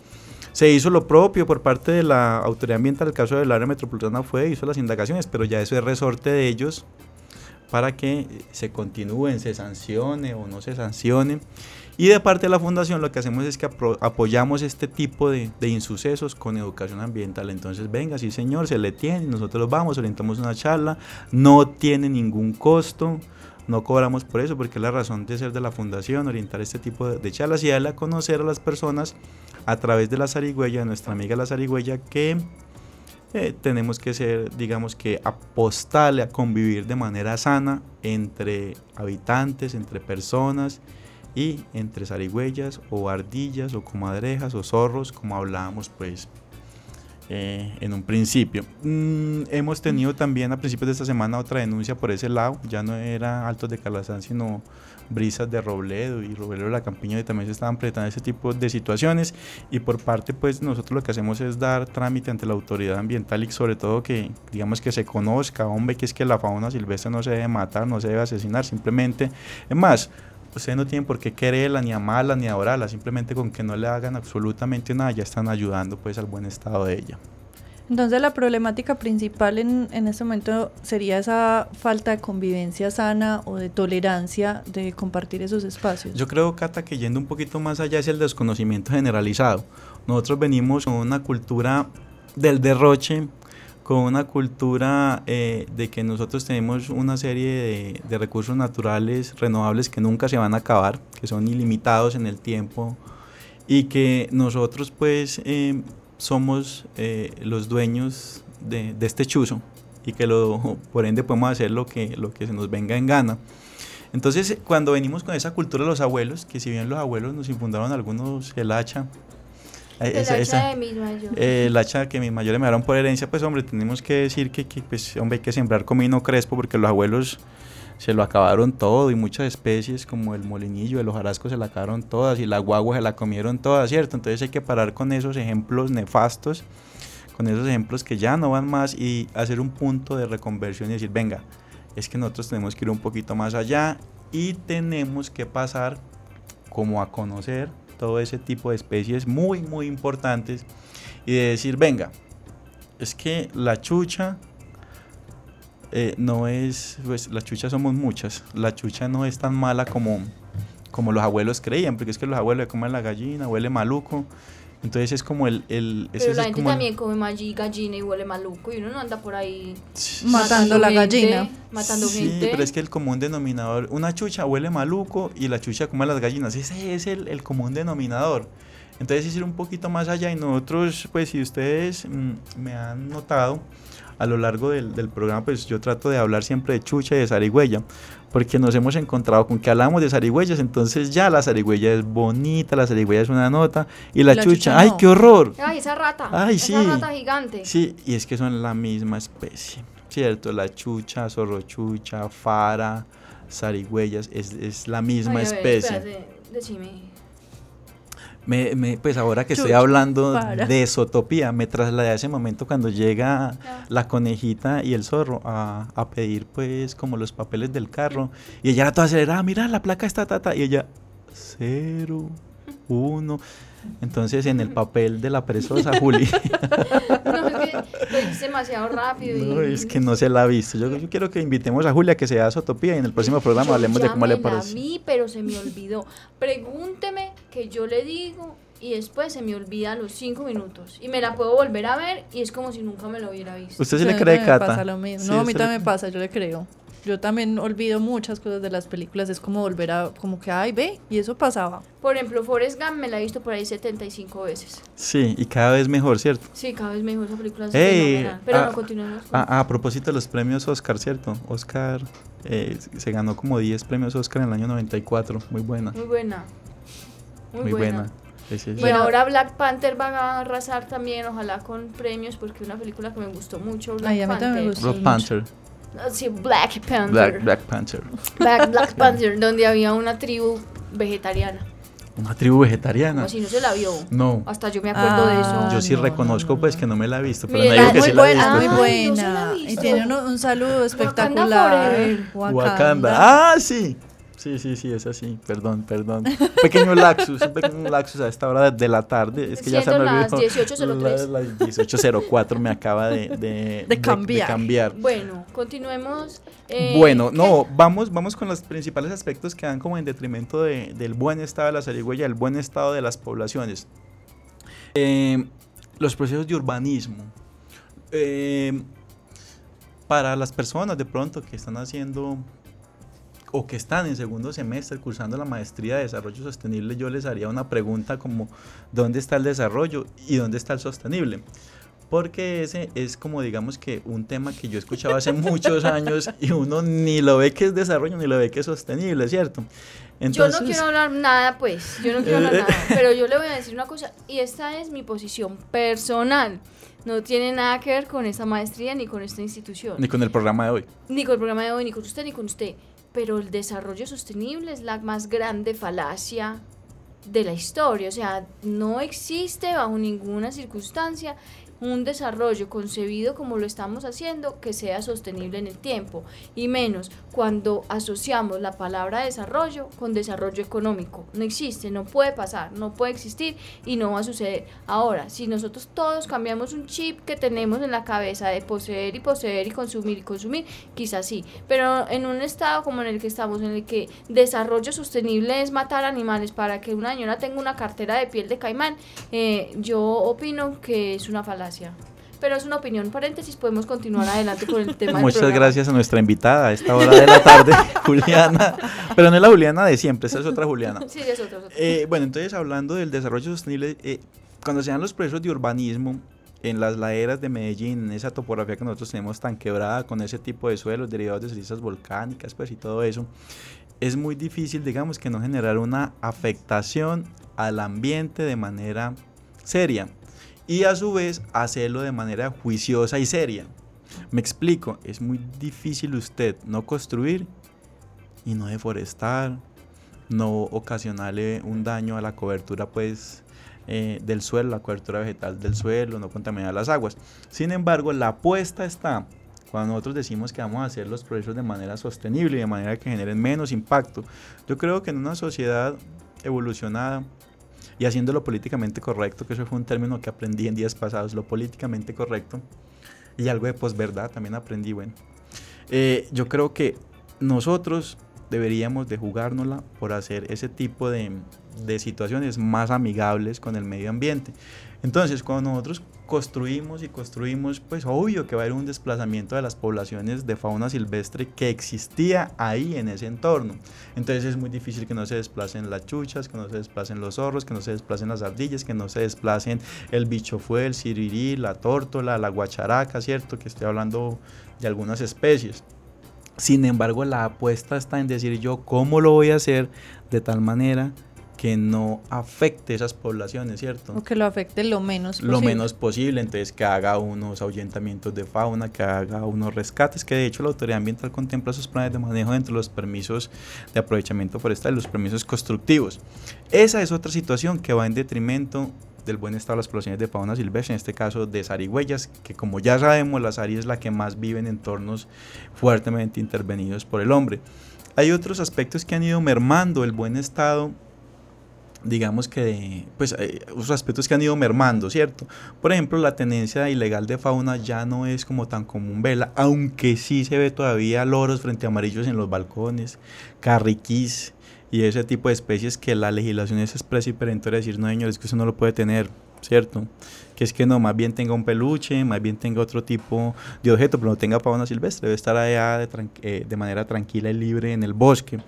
Se hizo lo propio por parte de la autoridad ambiental, el caso del área metropolitana fue, hizo las indagaciones, pero ya eso es resorte de ellos para que se continúen, se sancione o no se sancione. Y de parte de la fundación lo que hacemos es que apoyamos este tipo de, de, insucesos con educación ambiental. Entonces, venga, sí señor, se le tiene, nosotros vamos, orientamos una charla, no tiene ningún costo, no cobramos por eso, porque es la razón de ser de la fundación, orientar este tipo de, charlas y darle a conocer a las personas a través de la zarigüeya, de nuestra amiga la zarigüeya, que eh, tenemos que ser, digamos que, apostarle a convivir de manera sana entre habitantes, entre personas y entre zarigüeyas o ardillas o comadrejas o zorros, como hablábamos pues eh, en un principio. Mm, hemos tenido también a principios de esta semana otra denuncia por ese lado, ya no era Altos de Calazán, sino Brisas de Robledo y Robledo de la Campiña y también se estaban presentando ese tipo de situaciones y por parte pues nosotros lo que hacemos es dar trámite ante la autoridad ambiental y sobre todo que digamos que se conozca, hombre, que es que la fauna silvestre no se debe matar, no se debe asesinar, simplemente, es más, ustedes no tienen por qué quererla, ni amarla, ni adorarla, simplemente con que no le hagan absolutamente nada ya están ayudando pues al buen estado de ella. Entonces la problemática principal en, en, este momento sería esa falta de convivencia sana o de tolerancia de compartir esos espacios. Yo creo, Cata, que yendo un poquito más allá es el desconocimiento generalizado. Nosotros venimos con una cultura del derroche, con una cultura eh, de que nosotros tenemos una serie de, de, recursos naturales renovables que nunca se van a acabar, que son ilimitados en el tiempo y que nosotros pues... Eh, somos eh, los dueños de, este chuzo y que lo, por ende podemos hacer lo que, lo que se nos venga en gana. Entonces, cuando venimos con esa cultura de los abuelos, que si bien los abuelos nos infundaron algunos el hacha, eh, el hacha de mis mayores. Eh, el hacha que mis mayores me dieron por herencia, pues hombre, tenemos que decir que, que pues, hombre, hay que sembrar comino crespo porque los abuelos se lo acabaron todo y muchas especies como el molinillo, el hojarasco se la acabaron todas y la guagua se la comieron todas, ¿cierto? Entonces hay que parar con esos ejemplos nefastos, con esos ejemplos que ya no van más y hacer un punto de reconversión y decir, venga, es que nosotros tenemos que ir un poquito más allá y tenemos que pasar como a conocer todo ese tipo de especies muy, muy importantes y de decir, venga, es que la chucha eh, no es, pues las chuchas somos muchas, la chucha no es tan mala como, como los abuelos creían, porque es que los abuelos comen la gallina, huele maluco, Entonces es como el... el ese Pero es la gente como el- también come allí gallina y huele maluco y uno no anda por ahí Matando la gente, gallina. Matando sí, gente. pero es que el común denominador, una chucha huele maluco y la chucha come a las gallinas, ese es el, el común denominador. Entonces es ir un poquito más allá y nosotros, pues si ustedes mm, me han notado a lo largo del, del programa, pues yo trato de hablar siempre de chucha y de zarigüeya, porque nos hemos encontrado con que hablamos de zarigüeyas, entonces ya la zarigüeya es bonita, la zarigüeya es una nota y la, la chucha, chucha ¡ay, qué horror! Ay, esa rata. Ay, esa sí. rata gigante. Sí, y es que son la misma especie, ¿cierto? La chucha, zorrochucha, fara, zarigüeyas, es, es la misma Ay, a ver, especie. espérate, decime. Me, me- pues ahora que estoy hablando de Zootopía, me trasladé a ese momento cuando llega la conejita y el zorro a, a pedir pues como los papeles del carro. Y ella era toda acelerada, mira, la placa está tata. Y ella, cero, uno. Entonces en el papel de la perezosa, Juli. No, es que lo dijiste demasiado rápido. y- No, es que no se la ha visto. Yo, yo quiero que invitemos a Julia que se da Zootopía y en el próximo programa Yo hablemos de cómo le parece. vi, pero se me olvidó. Pregúnteme que yo le digo y después se me olvida a los cinco minutos. Y me la puedo volver a ver y es como si nunca me lo hubiera visto. ¿Usted sí le cree, me Cata? pasa lo mismo. Sí, no, a mí también me pasa, yo le creo. Yo también olvido muchas cosas de las películas, es como volver a, como que, ay, ve, y eso pasaba. Por ejemplo, Forrest Gump me la he visto por ahí 75 veces. Sí, y cada vez mejor, ¿cierto? Sí, cada vez mejor esa película. es Ey, fenomenal. Pero ah, no continuemos. con- Ah, ah, a propósito de los premios Oscar, ¿cierto? Oscar eh, se ganó como 10 premios Oscar en el año 94. Muy buena. Muy buena. Muy, Muy buena. buena. Sí, sí, sí. Bueno, ahora Black Panther va a arrasar también, ojalá con premios, porque es una película que me gustó mucho. Black Ay, a mí Panther. también me gustó. Black Panther. Ah, Sí, Black Panther. Black, Black Panther. Black, Black Panther, donde había una tribu vegetariana. Una tribu vegetariana. Como si no se la vio. No. Hasta yo me acuerdo de eso. Ah, Yo sí no, reconozco no, pues que no me la he visto, pero Mire, no digo la- que muy sí la he buena, visto. muy buena. y tiene un saludo espectacular. Wakanda. Ah, sí. Sí, sí, sí, es así. Perdón, perdón. Un pequeño laxus, un pequeño laxus a esta hora de la tarde. Es que ya se me las olvidó. 18:03. La- Las 18.04 me acaba de, de, De cambiar. cambiar. Bueno, continuemos. eh, Bueno, ¿qué? no, vamos, vamos con los principales aspectos que dan como en detrimento de- del buen estado de la zarigüeya, el buen estado de las poblaciones. Eh, los procesos de urbanismo. Eh, para las personas de pronto que están haciendo o que están en segundo semestre cursando la maestría de desarrollo sostenible, yo les haría una pregunta como ¿dónde está el desarrollo y dónde está el sostenible? Porque ese es como digamos que un tema que yo escuchaba hace muchos años y uno ni lo ve que es desarrollo ni lo ve que es sostenible, ¿cierto? yo no quiero hablar nada, pues. Yo no quiero hablar nada. Pero yo le voy a decir una cosa. Y esta es mi posición personal. No tiene nada que ver con esta maestría ni con esta institución. ni con el programa de hoy. Ni con el programa de hoy, ni con usted, ni con usted. Pero el desarrollo sostenible es la más grande falacia de la historia. O sea, no existe bajo ninguna circunstancia un desarrollo concebido como lo estamos haciendo que sea sostenible en el tiempo. Y menos cuando asociamos la palabra desarrollo con desarrollo económico. No existe, no puede pasar, no puede existir y no va a suceder. Ahora, si nosotros todos cambiamos un chip que tenemos en la cabeza de poseer y poseer y consumir y consumir, quizás sí. Pero en un estado como en el que estamos, en el que desarrollo sostenible es matar animales para que una señora tenga una cartera de piel de caimán, eh, yo opino que es una falacia. Pero es una opinión. Paréntesis, podemos continuar adelante con el tema. del Muchas programa. gracias a nuestra invitada a esta hora de la tarde, Juliana. Pero no es la Juliana de siempre, esa es otra Juliana. Sí, es otro. Eh, bueno, entonces hablando del desarrollo sostenible, eh, cuando se dan los procesos de urbanismo en las laderas de Medellín, en esa topografía que nosotros tenemos tan quebrada, con ese tipo de suelos derivados de cenizas volcánicas, pues y todo eso, es muy difícil, digamos, que no generar una afectación al ambiente de manera seria y a su vez hacerlo de manera juiciosa y seria. Me explico, es muy difícil usted no construir y no deforestar, no ocasionarle un daño a la cobertura pues eh, del suelo, la cobertura vegetal del suelo, no contaminar las aguas. Sin embargo, la apuesta está cuando nosotros decimos que vamos a hacer los procesos de manera sostenible y de manera que generen menos impacto. Yo creo que en una sociedad evolucionada y haciéndolo políticamente correcto, que eso fue un término que aprendí en días pasados, lo políticamente correcto, y algo de posverdad también aprendí, bueno. Eh, yo creo que nosotros deberíamos de jugárnosla por hacer ese tipo de, de situaciones más amigables con el medio ambiente. Entonces, cuando nosotros construimos y construimos, pues obvio que va a haber un desplazamiento de las poblaciones de fauna silvestre que existía ahí en ese entorno. Entonces es muy difícil que no se desplacen las chuchas, que no se desplacen los zorros, que no se desplacen las ardillas, que no se desplacen el bicho fue, el sirirí, la tórtola, la guacharaca, ¿cierto? Que estoy hablando de algunas especies. Sin embargo, la apuesta está en decir yo cómo lo voy a hacer de tal manera que no afecte esas poblaciones, ¿cierto? O que lo afecte lo menos posible. Lo menos posible, entonces que haga unos ahuyentamientos de fauna, que haga unos rescates, que de hecho la autoridad ambiental contempla esos planes de manejo dentro de los permisos de aprovechamiento forestal y los permisos constructivos. Esa es otra situación que va en detrimento del buen estado de las poblaciones de fauna silvestre, en este caso de zarigüeyas, que como ya sabemos, la zari es la que más vive en entornos fuertemente intervenidos por el hombre. Hay otros aspectos que han ido mermando el buen estado digamos que, pues, eh, los aspectos que han ido mermando, ¿cierto? Por ejemplo, la tenencia ilegal de fauna ya no es como tan común vela, aunque sí se ve todavía loros frente a amarillos en los balcones, carriquís y ese tipo de especies que la legislación es expresa y perentoria decir, no, señores, que eso no lo puede tener, ¿cierto? Que es que no, más bien tenga un peluche, más bien tenga otro tipo de objeto, pero no tenga fauna silvestre, debe estar allá de, eh, manera tranquila y libre en el bosque.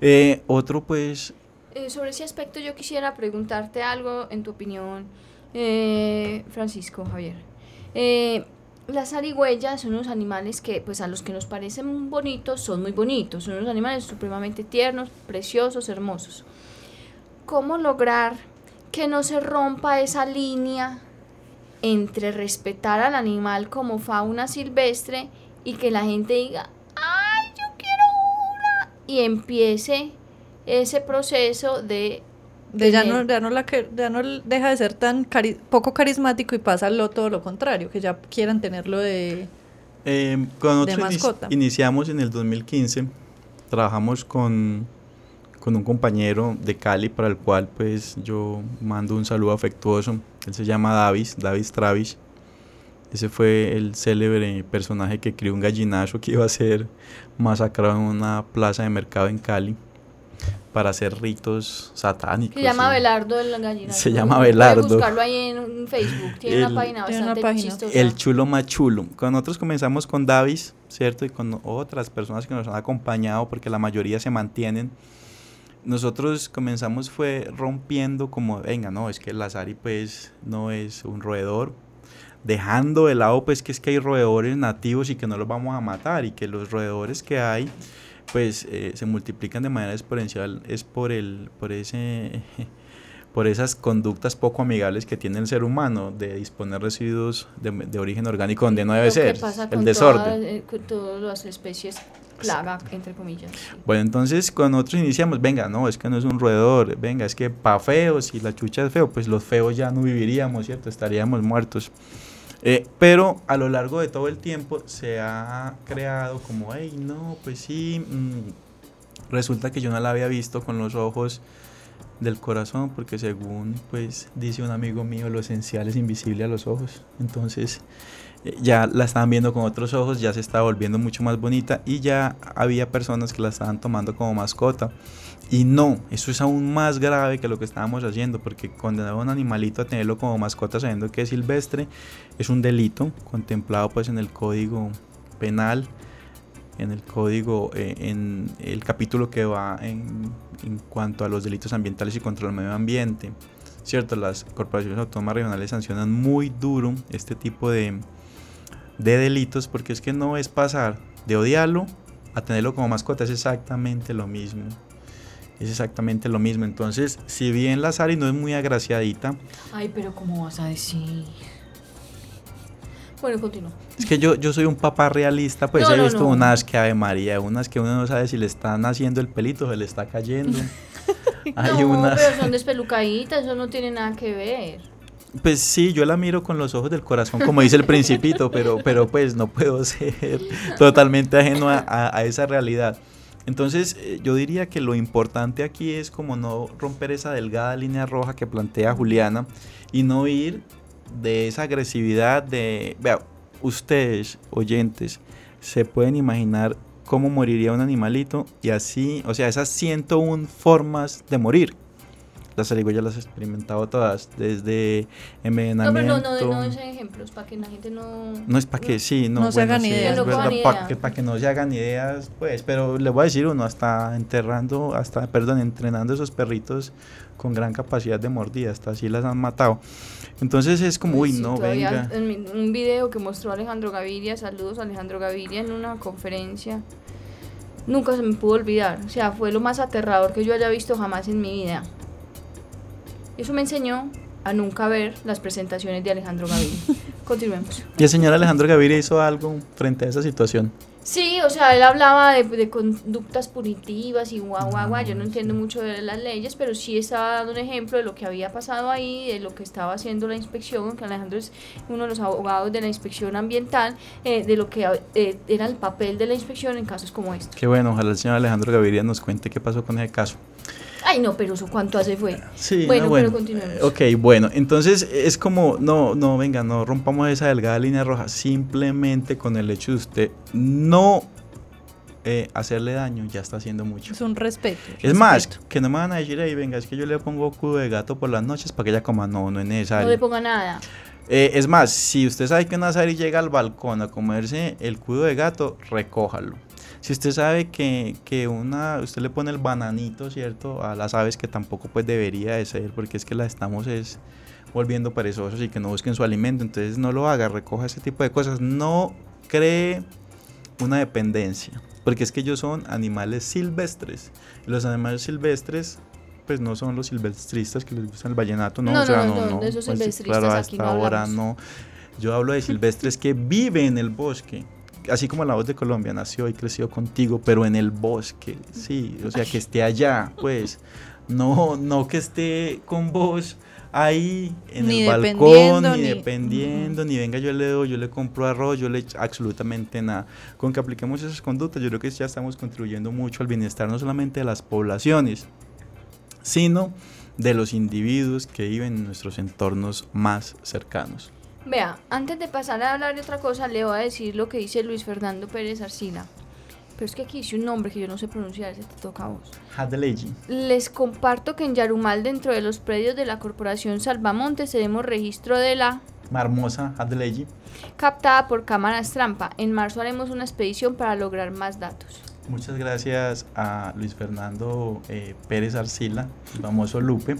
Eh, otro, pues, eh, sobre ese aspecto yo quisiera preguntarte algo en tu opinión, eh, Francisco Javier. Eh, las zarigüeyas son unos animales que, pues a los que nos parecen bonitos, son muy bonitos. Son unos animales supremamente tiernos, preciosos, hermosos. ¿Cómo lograr que no se rompa esa línea entre respetar al animal como fauna silvestre y que la gente diga, ¡ay, yo quiero una! Y empiece ese proceso de... De ya no, ya no, la que, ya no deja de ser tan poco carismático y pasa lo, todo lo contrario, que ya quieran tenerlo de, eh, de mascota. iniciamos en el 2015, trabajamos con, con un compañero de Cali para el cual pues yo mando un saludo afectuoso. Él se llama Davis, Davis Travis. Ese fue el célebre personaje que crió un gallinazo que iba a ser masacrado en una plaza de mercado en Cali para hacer ritos satánicos. Se llama Belardo el gallinazo. Se llama Belardo. buscarlo ahí en Facebook, tiene una página bastante chistosa. El chulo más chulo. Con nosotros comenzamos con Davis, ¿cierto? Y con otras personas que nos han acompañado, porque la mayoría se mantienen. Nosotros comenzamos fue rompiendo como, venga, no, es que el Lazari pues no es un roedor, dejando de lado pues que es que hay roedores nativos y que no los vamos a matar y que los roedores que hay pues eh, se multiplican de manera exponencial es por el por ese por esas conductas poco amigables que tiene el ser humano de disponer residuos de, origen orgánico donde no debe ser el desorden. eh, todas las especies plaga entre comillas bueno entonces cuando nosotros iniciamos venga no es que no es un roedor venga es que pa feo si la chucha es feo pues los feos ya no viviríamos cierto estaríamos muertos eh, pero a lo largo de todo el tiempo se ha creado como, hey, no, pues sí, mm, resulta que yo no la había visto con los ojos del corazón, porque según pues dice un amigo mío, lo esencial es invisible a los ojos. Entonces eh, ya la estaban viendo con otros ojos, ya se estaba volviendo mucho más bonita y ya había personas que la estaban tomando como mascota. Y no, eso es aún más grave que lo que estábamos haciendo, porque condenar a un animalito a tenerlo como mascota sabiendo que es silvestre es un delito contemplado pues en el código penal, en el código, eh, en el capítulo que va en, en, cuanto a los delitos ambientales y contra el medio ambiente. Cierto, las corporaciones autónomas regionales sancionan muy duro este tipo de, de delitos porque es que no es pasar de odiarlo a tenerlo como mascota, es exactamente lo mismo es exactamente lo mismo. Entonces, si bien la Sari no es muy agraciadita. Ay, pero ¿cómo vas a decir? Bueno, continúa. Es que yo, yo soy un papá realista, pues he visto unas que Ave María, unas que uno no sabe si le están haciendo el pelito, se le está cayendo. Hay unas... pero son despelucaditas, eso no tiene nada que ver. Pues sí, yo la miro con los ojos del corazón, como dice el principito, pero, pero pues no puedo ser totalmente ajeno a esa realidad. Entonces eh, yo diría que lo importante aquí es como no romper esa delgada línea roja que plantea Juliana y no ir de esa agresividad de, vea, ustedes oyentes se pueden imaginar cómo moriría un animalito y así, o sea, esas 101 formas de morir. Las zarigüeyas las he experimentado todas, desde No, envenenamiento. pero no, no, no, no ejemplos, para que la gente no... No es para que sí, no, No se bueno, hagan sí, ideas. es No para idea. que, pa' que no se hagan ideas, pues, pero le voy a decir uno, hasta enterrando, hasta, perdón, entrenando esos perritos con gran capacidad de mordida, hasta así las han matado. Entonces es como, uy, Sí, no, venga. en mi- un video que mostró Alejandro Gaviria, saludos a Alejandro Gaviria en una conferencia. Nunca se me pudo olvidar, o sea, fue lo más aterrador que yo haya visto jamás en mi vida. Eso me enseñó a nunca ver las presentaciones de Alejandro Gaviria. Continuemos. Y el señor Alejandro Gaviria hizo algo frente a esa situación. Sí, o sea, él hablaba de, de conductas punitivas y guau, guau, guau. Yo no entiendo mucho de las leyes, pero sí estaba dando un ejemplo de lo que había pasado ahí, de lo que estaba haciendo la inspección, que Alejandro es uno de los abogados de la inspección ambiental, eh, de lo que eh, era el papel de la inspección en casos como este. Qué bueno, ojalá el señor Alejandro Gaviria nos cuente qué pasó con ese caso. Ay, no, pero eso cuánto hace fue. Sí, Bueno, no, pero continuemos. Ok, bueno, entonces es como, no, no, venga, no rompamos esa delgada línea roja, simplemente con el hecho de usted no eh, hacerle daño, ya está haciendo mucho. Es un respeto. Es más, que no me van a decir ahí, venga, es que yo le pongo cubo de gato por las noches para que ella coma, no, no es No necesario. le ponga nada. Eh, es más, si usted sabe que una Sari llega al balcón a comerse el cudo de gato, recójalo. Si usted sabe que, que una, usted le pone el bananito, ¿cierto? A las aves que tampoco pues debería de ser, porque es que las estamos es volviendo perezosos y que no busquen su alimento, entonces no lo haga, recoja ese tipo de cosas, no cree una dependencia, porque es que ellos son animales silvestres. Los animales silvestres pues no son los silvestristas que les gustan el vallenato, no, No, o sea, no, no, no, no, de esos pues, silvestristas claro, aquí no ahora no. Yo hablo de silvestres que viven en el bosque, así como la voz de Colombia nació y creció contigo, pero en el bosque, sí, o sea, que esté allá, pues, no, no que esté con vos ahí en Ni el balcón, ni- dependiendo, ni venga yo le doy, yo le compro arroz, yo le echo absolutamente nada. Con que apliquemos esas conductas, yo creo que ya estamos contribuyendo mucho al bienestar no solamente de las poblaciones, sino de los individuos que viven en nuestros entornos más cercanos. Vea, antes de pasar a hablar de otra cosa, le voy a decir lo que dice Luis Fernando Pérez Arcila. Pero es que aquí dice un nombre que yo no sé pronunciar, ese te toca a vos. Hadeleji. Les comparto que en Yarumal, dentro de los predios de la Corporación Salvamontes, tenemos registro de la Marmosa Hadeleji. captada por cámaras trampa. En marzo haremos una expedición para lograr más datos. Muchas gracias a Luis Fernando eh, Pérez Arcila, el famoso Lupe,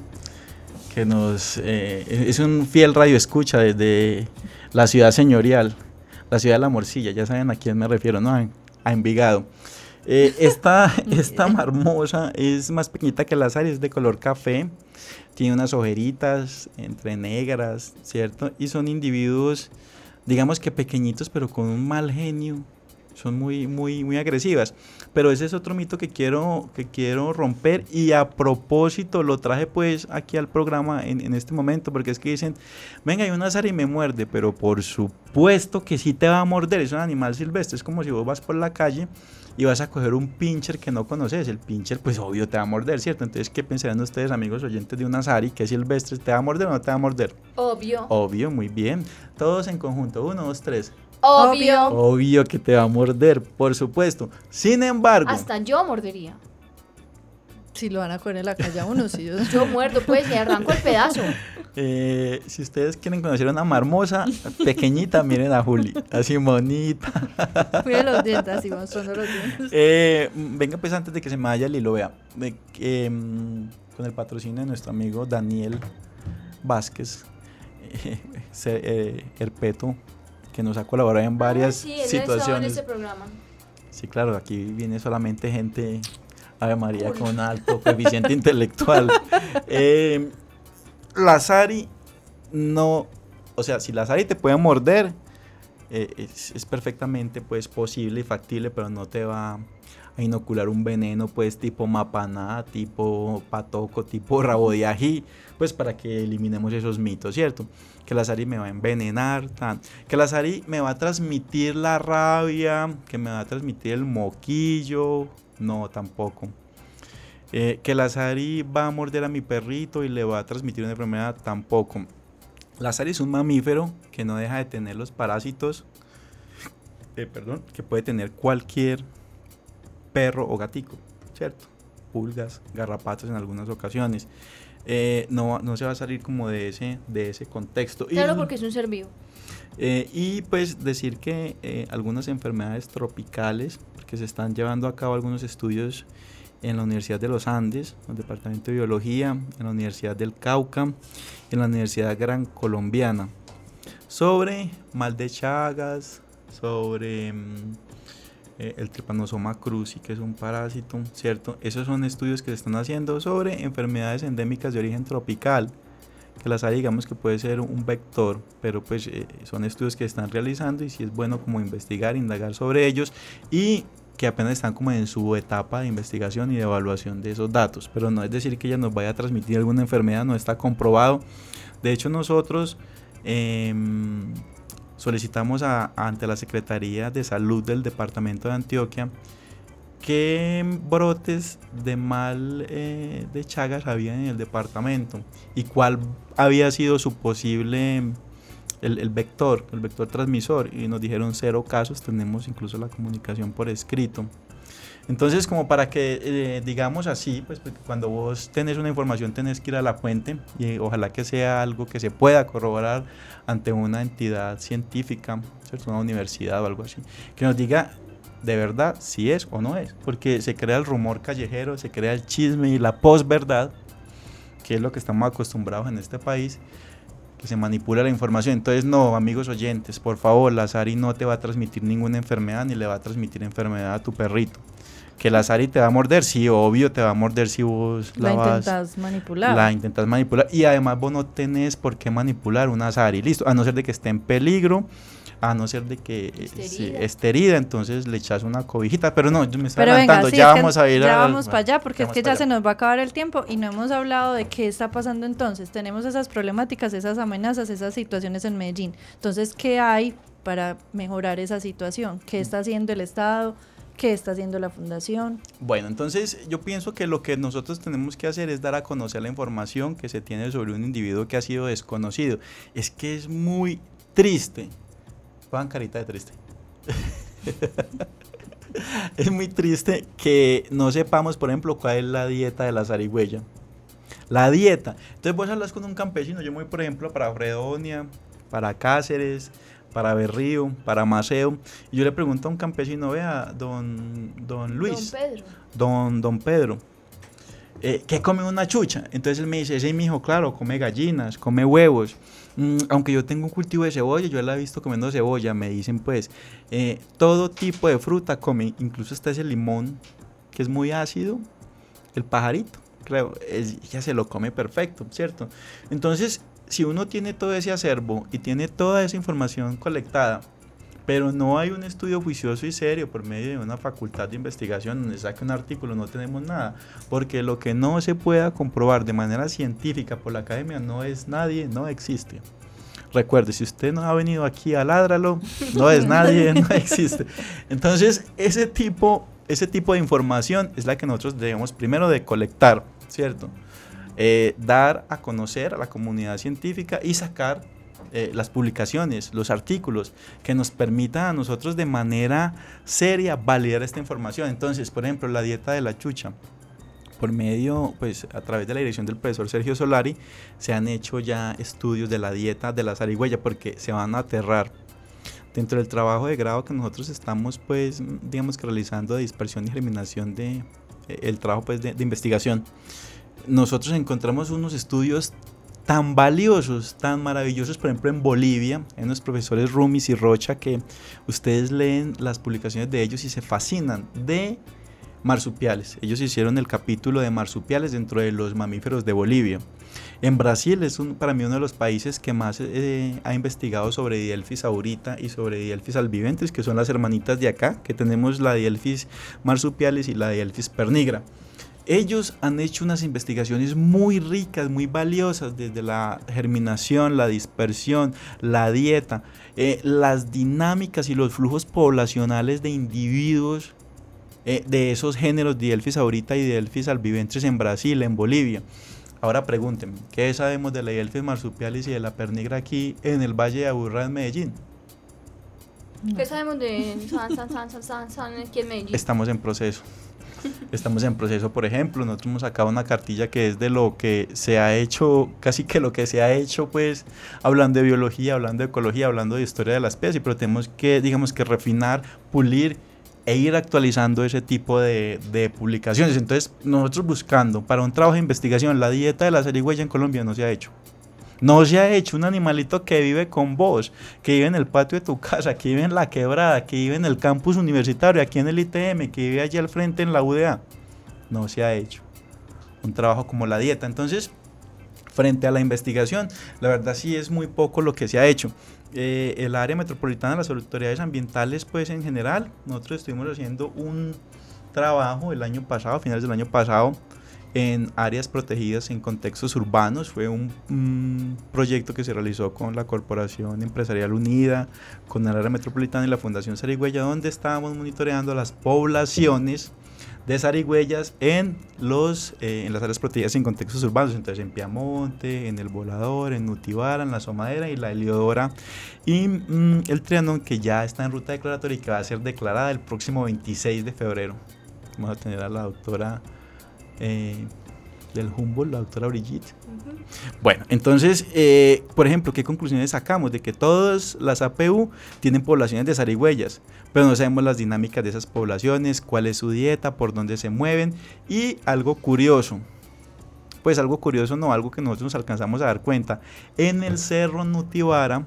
que nos eh, es un fiel radio escucha desde la ciudad señorial, la ciudad de la Morcilla, ya saben a quién me refiero, ¿no? A, a Envigado. Eh, esta, esta marmosa es más pequeñita que las áreas, es de color café, tiene unas ojeritas entre negras, ¿cierto? Y son individuos, digamos que pequeñitos, pero con un mal genio, son muy, muy, muy agresivas. Pero ese es otro mito que quiero, que quiero romper y a propósito lo traje pues aquí al programa en, en este momento porque es que dicen, venga, hay una Sara y me muerde, pero por supuesto que sí te va a morder, es un animal silvestre, es como si vos vas por la calle y vas a coger un pincher que no conoces, el pincher pues obvio te va a morder, ¿cierto? Entonces, ¿qué pensarán ustedes amigos oyentes de una Sari que es silvestre, te va a morder o no te va a morder? Obvio. Obvio, muy bien. Todos en conjunto, uno, dos, tres. Obvio. Obvio que te va a morder, por supuesto. Sin embargo, Hasta yo mordería. Si lo van a coger en la calle a uno, sí. Yo, Yo muerdo, pues, y arranco el pedazo. eh, si ustedes quieren conocer a una marmosa pequeñita, miren a Juli, así bonita. Cuide los dientes, así mostrando los dientes. Eh, venga, pues antes de que se me vaya el hilo, vea, de mm, con el patrocinio de nuestro amigo Daniel Vázquez, eh, eh, Herpeto, que nos ha colaborado en varias Ah, sí, él estado en situaciones. este programa. Sí, claro, aquí viene solamente gente, Ave María, con alto coeficiente intelectual. Eh, la Sari no, o sea, si la Sari te puede morder, eh, es, es perfectamente pues posible y factible, pero no te va a inocular un veneno pues tipo mapaná, tipo patoco, tipo rabo de ají, pues para que eliminemos esos mitos, ¿cierto? Que la Sari me va a envenenar, tan, que la Sari me va a transmitir la rabia, que me va a transmitir el moquillo, no, tampoco. Eh, que la Sari va a morder a mi perrito y le va a transmitir una enfermedad, tampoco. La Sari es un mamífero que no deja de tener los parásitos, eh, perdón, que puede tener cualquier perro o gatico, ¿cierto? Pulgas, garrapatos en algunas ocasiones. Eh, no, no se va a salir como de ese, de ese contexto. Claro, porque es un ser vivo. Eh, y pues decir que eh, algunas enfermedades tropicales, que se están llevando a cabo algunos estudios en la Universidad de los Andes, en el Departamento de Biología, en la Universidad del Cauca, en la Universidad Gran Colombiana, sobre mal de Chagas, sobre mm, eh, el Trypanosoma cruzi, que es un parásito, ¿cierto? Esos son estudios que se están haciendo sobre enfermedades endémicas de origen tropical que la SARI digamos que puede ser un vector, pero pues eh, son estudios que están realizando y si es bueno como investigar, indagar sobre ellos y que apenas están como en su etapa de investigación y de evaluación de esos datos, pero no es decir que ella nos vaya a transmitir alguna enfermedad, no está comprobado. De hecho nosotros em, solicitamos ante la Secretaría de Salud del Departamento de Antioquia qué brotes de mal eh, de Chagas había en el departamento y cuál había sido su posible el, vector, el vector transmisor y nos dijeron cero casos, tenemos incluso la comunicación por escrito. Entonces, como para que eh, digamos así, pues cuando vos tenés una información tenés que ir a la fuente y ojalá que sea algo que se pueda corroborar ante una entidad científica, una universidad o algo así, que nos diga de verdad si es o no es, porque se crea el rumor callejero, se crea el chisme y la posverdad, que es lo que estamos acostumbrados en este país, que se manipula la información. Entonces, no, amigos oyentes, por favor, la SARI no te va a transmitir ninguna enfermedad ni le va a transmitir enfermedad a tu perrito. Que la SARI te va a morder, sí, obvio, te va a morder si vos la, la intentas manipular. La intentas manipular. Y además vos no tenés por qué manipular una SARI, listo, a no ser de que esté en peligro a no ser de que esté herida, entonces le echas una cobijita, pero no, me está adelantando, ya vamos a ir ya vamos para allá, porque es que ya se nos va a acabar el tiempo y no hemos hablado de qué está pasando entonces, tenemos esas problemáticas, esas amenazas, esas situaciones en Medellín, entonces, ¿qué hay para mejorar esa situación? ¿Qué está haciendo el Estado? ¿Qué está haciendo la fundación? Bueno, entonces yo pienso que lo que nosotros tenemos que hacer es dar a conocer la información que se tiene sobre un individuo que ha sido desconocido. Es que es muy triste Pongan carita de triste. es muy triste que no sepamos, por ejemplo, cuál es la dieta de la zarigüeya. La dieta. Entonces vos hablas con un campesino, yo voy, por ejemplo, para Fredonia, para Cáceres, para Berrío, para Maceo, y yo le pregunto a un campesino, vea, don, don Luis, don Pedro, don, don Pedro eh, ¿qué come una chucha? Entonces él me dice, ese mi hijo, claro, come gallinas, come huevos. Mm, aunque yo tengo un cultivo de cebolla, yo la he visto comiendo cebolla, me dicen pues, eh, todo tipo de fruta come, incluso está ese limón que es muy ácido, el pajarito, creo, ya se lo come perfecto, ¿cierto? Entonces, si uno tiene todo ese acervo y tiene toda esa información colectada, pero no hay un estudio juicioso y serio por medio de una facultad de investigación donde saque un artículo, no tenemos nada, porque lo que no se pueda comprobar de manera científica por la academia no es nadie, no existe. Recuerde, si usted no ha venido aquí a Ládralo, no es nadie, no existe. Entonces, ese tipo, ese tipo de información es la que nosotros debemos primero de colectar, ¿cierto? Eh, dar a conocer a la comunidad científica y sacar eh, las publicaciones, los artículos, que nos permitan a nosotros de manera seria validar esta información. Entonces, por ejemplo, la dieta de la chucha. Por medio, pues a través de la dirección del profesor Sergio Solari, se han hecho ya estudios de la dieta de la zarigüeya porque se van a aterrar dentro del trabajo de grado que nosotros estamos pues digamos que realizando de dispersión y germinación de eh, el trabajo pues de, de, investigación nosotros encontramos unos estudios tan valiosos, tan maravillosos, por ejemplo en Bolivia, en los profesores Rumis y Rocha, que ustedes leen las publicaciones de ellos y se fascinan de marsupiales. Ellos hicieron el capítulo de marsupiales dentro de los mamíferos de Bolivia. En Brasil es un, para mí uno de los países que más eh, ha investigado sobre Dielfis aurita y sobre Dielfis albiventes, que son las hermanitas de acá, que tenemos la Dielfis marsupiales y la Dielfis pernigra. Ellos han hecho unas investigaciones muy ricas, muy valiosas, desde la germinación, la dispersión, la dieta, eh, las dinámicas y los flujos poblacionales de individuos eh, de esos géneros de Elfis ahorita y de Elfis albiventes en Brasil, en Bolivia. Ahora pregúntenme, ¿qué sabemos de la Elfis marsupialis y de la pernigra aquí en el Valle de Aburrá en Medellín? ¿Qué sabemos de San, San, San, San, San, San aquí en Medellín? Estamos en proceso. Estamos en proceso, por ejemplo, nosotros hemos sacado una cartilla que es de lo que se ha hecho, casi que lo que se ha hecho, pues, hablando de biología, hablando de ecología, hablando de historia de la especie, pero tenemos que, digamos que refinar, pulir e ir actualizando ese tipo de, publicaciones. Entonces, nosotros buscando para un trabajo de investigación, la dieta de la zarigüeya en Colombia no se ha hecho. No se ha hecho un animalito que vive con vos, que vive en el patio de tu casa, que vive en la quebrada, que vive en el campus universitario, aquí en el ITM, que vive allí al frente en la UDA. No se ha hecho un trabajo como la dieta. Entonces, frente a la investigación, la verdad sí es muy poco lo que se ha hecho. Eh, el área metropolitana, las autoridades ambientales, pues en general, nosotros estuvimos haciendo un trabajo el año pasado, finales del año pasado, en áreas protegidas en contextos urbanos. Fue un, proyecto que se realizó con la Corporación Empresarial Unida, con el área metropolitana y la Fundación Sarigüeya, donde estábamos monitoreando las poblaciones de zarigüeyas en, los, eh, en las áreas protegidas en contextos urbanos, entonces en Piamonte, en El Volador, en Nutibara, en La Somadera y La Heliodora y mm, el Trianon que ya está en ruta declaratoria y que va a ser declarada el próximo 26 de febrero. Vamos a tener a la doctora eh, del Humboldt, la doctora Brigitte. Uh -huh. Bueno, entonces, eh, por ejemplo, ¿qué conclusiones sacamos? De que todas las APU tienen poblaciones de zarigüeyas, pero no sabemos las dinámicas de esas poblaciones, cuál es su dieta, por dónde se mueven y algo curioso. Pues algo curioso, no, algo que nosotros nos alcanzamos a dar cuenta. En el cerro Nutibara,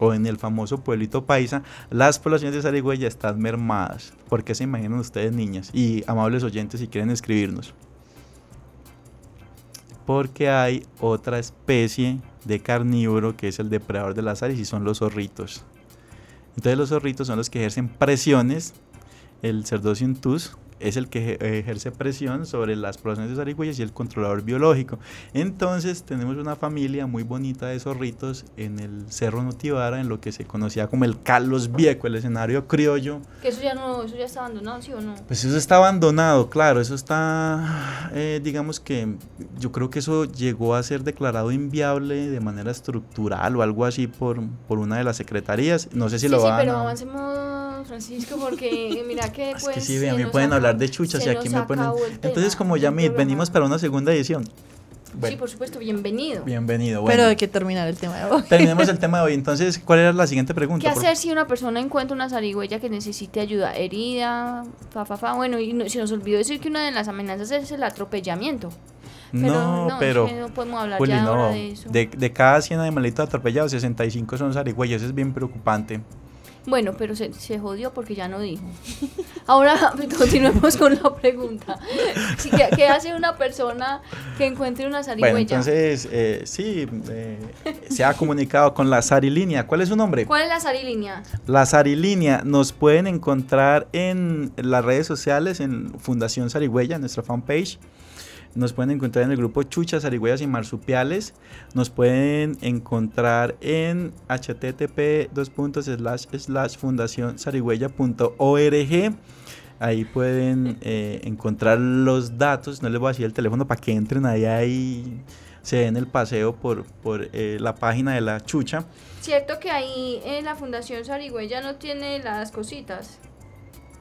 o en el famoso pueblito paisa, las poblaciones de zarigüeya están mermadas. ¿Por qué se imaginan ustedes, niñas? Y amables oyentes, si quieren escribirnos porque hay otra especie de carnívoro que es el depredador de las áreas y son los zorritos. Entonces los zorritos son los que ejercen presiones, el Cerdocium tus es el que ejerce presión sobre las poblaciones de zarigüeyas y el controlador biológico. Entonces tenemos una familia muy bonita de zorritos en el Cerro Nutibara, en lo que se conocía como el Carlos Viejo, el escenario criollo. Que eso ya no, eso ya está abandonado, ¿sí o no? Pues eso está abandonado, claro, eso está, eh, digamos que yo creo que eso llegó a ser declarado inviable de manera estructural o algo así por, por una de las secretarías. No sé si sí, lo sí, van pero a... avancemos, Francisco, porque mira que Es pues... que sí, se a mí nos pueden acaba- hablar de chuchas y aquí nos me ponen... acabó el Entonces como ya me programa. venimos para una segunda edición. Sí, Bueno, por supuesto, bienvenido. bienvenido. Bueno, Pero hay que terminar el tema de hoy. terminemos el tema de hoy. Entonces, ¿cuál era la siguiente pregunta? ¿Qué Por- hacer si una persona encuentra una zarigüeya que necesite ayuda? Herida, fa, fa, fa. Bueno, y no- se nos olvidó decir que una de las amenazas es el atropellamiento. Pero no, no, pero... no podemos hablar Juli, ya ahora no. de eso. De, de cada 100 animalitos atropellados, 65 son zarigüeyas. Eso es bien preocupante. Bueno, pero se, se jodió porque ya no dijo. Ahora continuemos con la pregunta. ¿Qué, qué hace una persona que encuentre una zarigüeya? Bueno, entonces, eh, sí, eh, se ha comunicado con la Sarilínea. ¿Cuál es su nombre? ¿Cuál es la zarilínea? La Sarilínea nos pueden encontrar en las redes sociales, en Fundación Zarigüeya, nuestra fanpage. Nos pueden encontrar en el grupo Chuchas, Zarigüeyas y Marsupiales. Nos pueden encontrar en http fundacionzarigüeya.org. Ahí pueden eh, encontrar los datos. No les voy a decir el teléfono para que entren ahí, ahí se den el paseo por, por eh, la página de la chucha. Cierto que ahí en la Fundación Zarigüeya no tiene las cositas.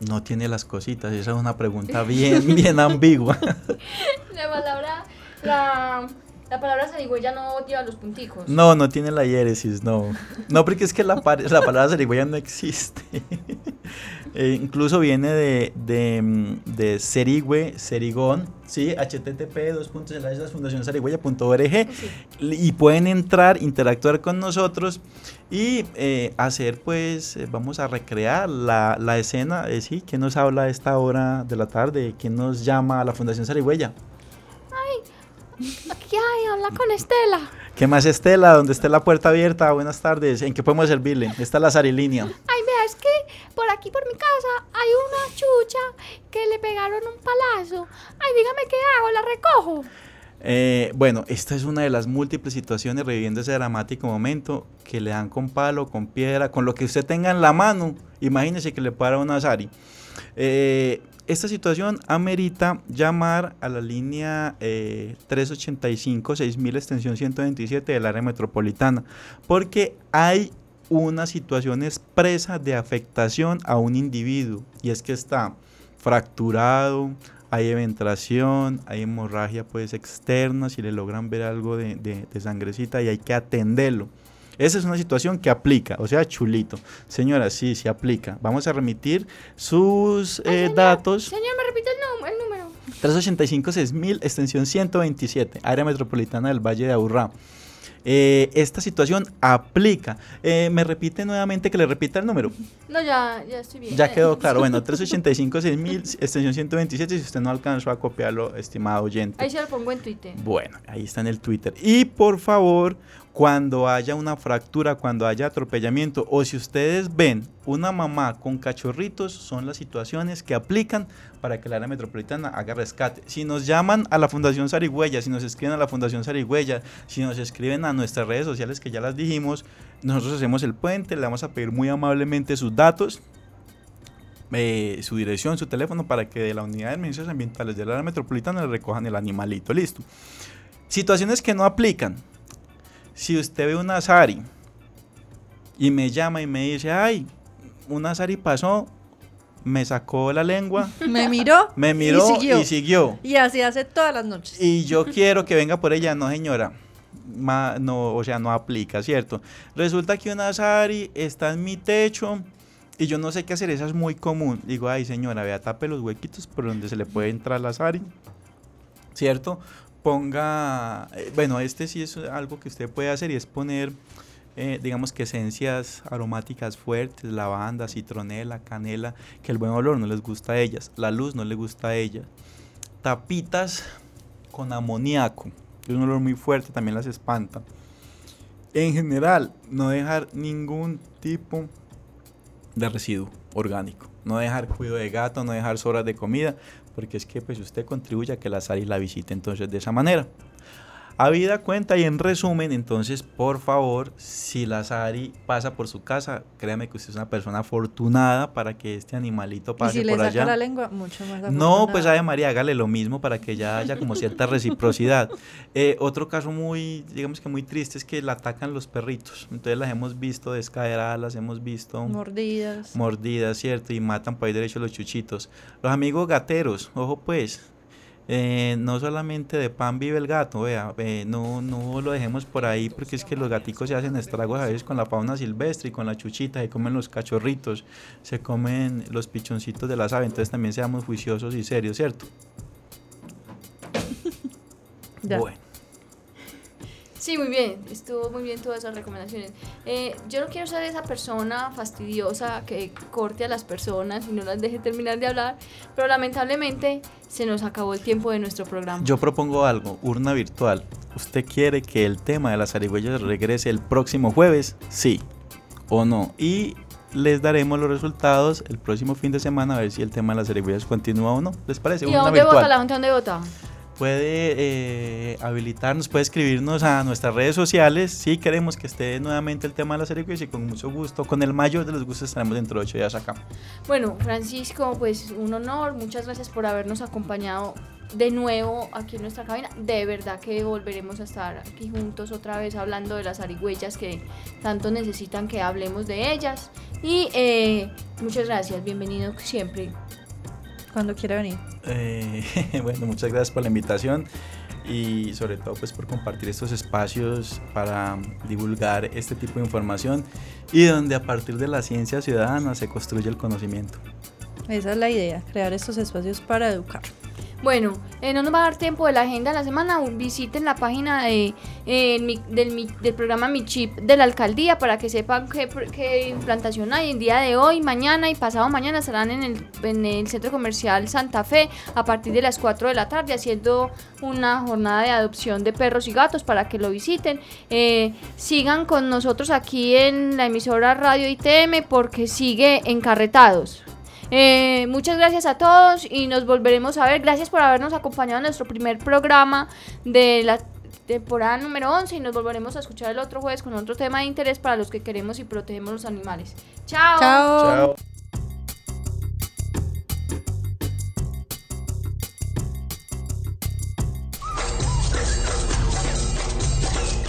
No tiene las cositas, esa es una pregunta bien, bien ambigua. La palabra, la, la palabra zarigüeya no lleva los punticos. No, no tiene la hiéresis, no. No, porque es que la, la palabra zarigüeya no existe. Eh, incluso viene de, de, mm, de serigüe, serigón, sí, http dos puntos slash las fundación zarigüeya.org Sí. y pueden entrar, interactuar con nosotros y eh, hacer pues, eh, vamos a recrear la, la escena, eh, sí, ¿quién nos habla a esta hora de la tarde? ¿Quién nos llama a la Fundación Zarigüeya? Aquí hay, habla con Estela. ¿Qué más Estela? ¿Dónde está la puerta abierta? Buenas tardes, ¿en qué podemos servirle? Está la Zarilínea. Ay, es que por aquí por mi casa hay una chucha que le pegaron un palazo. Ay, dígame qué hago, la recojo. Eh, bueno, esta es una de las múltiples situaciones reviviendo ese dramático momento que le dan con palo, con piedra, con lo que usted tenga en la mano. Imagínese que le para una Sari. Eh, esta situación amerita llamar a la línea eh, 385-6000 extensión 127 del área metropolitana, porque hay una situación expresa de afectación a un individuo y es que está fracturado, hay eventración, hay hemorragia pues externa, si le logran ver algo de, de sangrecita y hay que atenderlo. Esa es una situación que aplica, o sea, chulito. Señora, sí, sí aplica. Vamos a remitir sus eh, datos. Señor, me repite el, número. 385-6000, extensión 127, área metropolitana del Valle de Aburrá. Eh, esta situación aplica. Eh, ¿Me repite nuevamente que le repita el número? No, ya, ya estoy bien. Ya quedó claro. Bueno, 385-6000, extensión 127, si usted no alcanzó a copiarlo, estimado oyente. Ahí se lo pongo en Twitter. Bueno, ahí está en el Twitter. Y por favor, cuando haya una fractura, cuando haya atropellamiento o si ustedes ven una mamá con cachorritos, son las situaciones que aplican para que la área metropolitana haga rescate. Si nos llaman a la Fundación Sarigüeya, si nos escriben a la Fundación Sarigüeya, si nos escriben a nuestras redes sociales que ya las dijimos, nosotros hacemos el puente, le vamos a pedir muy amablemente sus datos, eh, su dirección, su teléfono para que de la unidad de emergencias ambientales de la área metropolitana le recojan el animalito. Listo. Situaciones que no aplican si usted ve una Sari y me llama y me dice, ay, una Sari pasó, me sacó la lengua. Me miró. Me miró y siguió. Y, así hace todas las noches. Y yo quiero que venga por ella, no señora. no, o sea, no aplica, ¿cierto? Resulta que una Sari está en mi techo y yo no sé qué hacer, esa es muy común. Digo, ay señora, vea, tape los huequitos por donde se le puede entrar la Sari, ¿cierto? Ponga, eh, bueno, este sí es algo que usted puede hacer y es poner, eh, digamos que esencias aromáticas fuertes, lavanda, citronela, canela, que el buen olor no les gusta a ellas, la luz no le gusta a ellas. Tapitas con amoníaco, es un olor muy fuerte, también las espanta. En general, no dejar ningún tipo de residuo orgánico. No dejar cuido de gato, no dejar sobras de comida, porque es que pues usted contribuye a que la Sari la visite entonces de esa manera. Habida cuenta y en resumen, entonces, por favor, si la Sari pasa por su casa, créame que usted es una persona afortunada para que este animalito pase ¿Y si por le allá. la lengua, mucho más No, pues Ave María, hágale lo mismo para que ya haya como cierta reciprocidad. Eh, otro caso muy, digamos que muy triste es que la atacan los perritos. Entonces las hemos visto descaderadas, las hemos visto mordidas. Mordidas, ¿cierto? Y matan por ahí derecho los chuchitos. Los amigos gateros, ojo pues, eh, no solamente de pan vive el gato, vea, no, no lo dejemos por ahí porque es que los gaticos se hacen estragos a veces con la fauna silvestre y con la chuchita, se comen los cachorritos, se comen los pichoncitos de las aves, entonces también seamos juiciosos y serios, ¿cierto? Bueno. Sí, muy bien, estuvo muy bien todas esas recomendaciones. Eh, yo no quiero ser esa persona fastidiosa que corte a las personas y no las deje terminar de hablar, pero lamentablemente se nos acabó el tiempo de nuestro programa. Yo propongo algo, urna virtual. ¿Usted quiere que el tema de las zarigüeyas regrese el próximo jueves? Sí o no. Y les daremos los resultados el próximo fin de semana a ver si el tema de las zarigüeyas continúa o no. ¿Les parece? ¿Y dónde vota la gente? ¿Dónde vota? Puede eh, habilitarnos, puede escribirnos a nuestras redes sociales si queremos que esté nuevamente el tema de la serie y con mucho gusto, con el mayor de los gustos estaremos dentro de ocho días acá. Bueno, Francisco, pues un honor, muchas gracias por habernos acompañado de nuevo aquí en nuestra cabina. De verdad que volveremos a estar aquí juntos otra vez hablando de las arigüeyas que tanto necesitan que hablemos de ellas. Y eh, muchas gracias, bienvenido siempre. Cuando quiera venir. Eh, bueno, muchas gracias por la invitación y sobre todo pues por compartir estos espacios para divulgar este tipo de información y donde a partir de la ciencia ciudadana se construye el conocimiento. Esa es la idea, crear estos espacios para educar. Bueno, eh, no nos va a dar tiempo de la agenda de la semana. Visiten la página de, eh, del, del, programa Mi Chip de la alcaldía para que sepan qué, implantación hay. El día de hoy, mañana y pasado mañana estarán en el, en el centro comercial Santa Fe a partir de las 4 de la tarde haciendo una jornada de adopción de perros y gatos para que lo visiten. Eh, sigan con nosotros aquí en la emisora Radio ITM porque sigue encarretados. Eh, muchas gracias a todos y nos volveremos a ver. Gracias por habernos acompañado en nuestro primer programa de la temporada número 11 y nos volveremos a escuchar el otro jueves con otro tema de interés para los que queremos y protegemos los animales. Chao. Chao.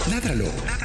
Ládralo,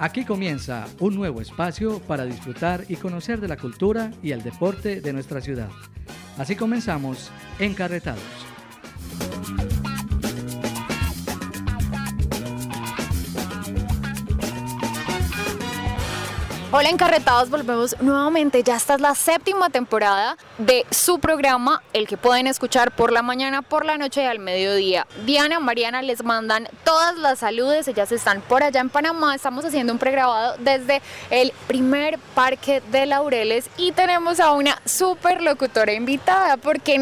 Aquí comienza un nuevo espacio para disfrutar y conocer de la cultura y el deporte de nuestra ciudad. Así comenzamos Encarretados. Hola encarretados, volvemos nuevamente. Ya esta es la séptima temporada de su programa, el que pueden escuchar por la mañana, por la noche y al mediodía. Diana, Mariana les mandan todas las saludes, ellas están por allá en Panamá. Estamos haciendo un pregrabado desde el primer parque de Laureles y tenemos a una super locutora invitada porque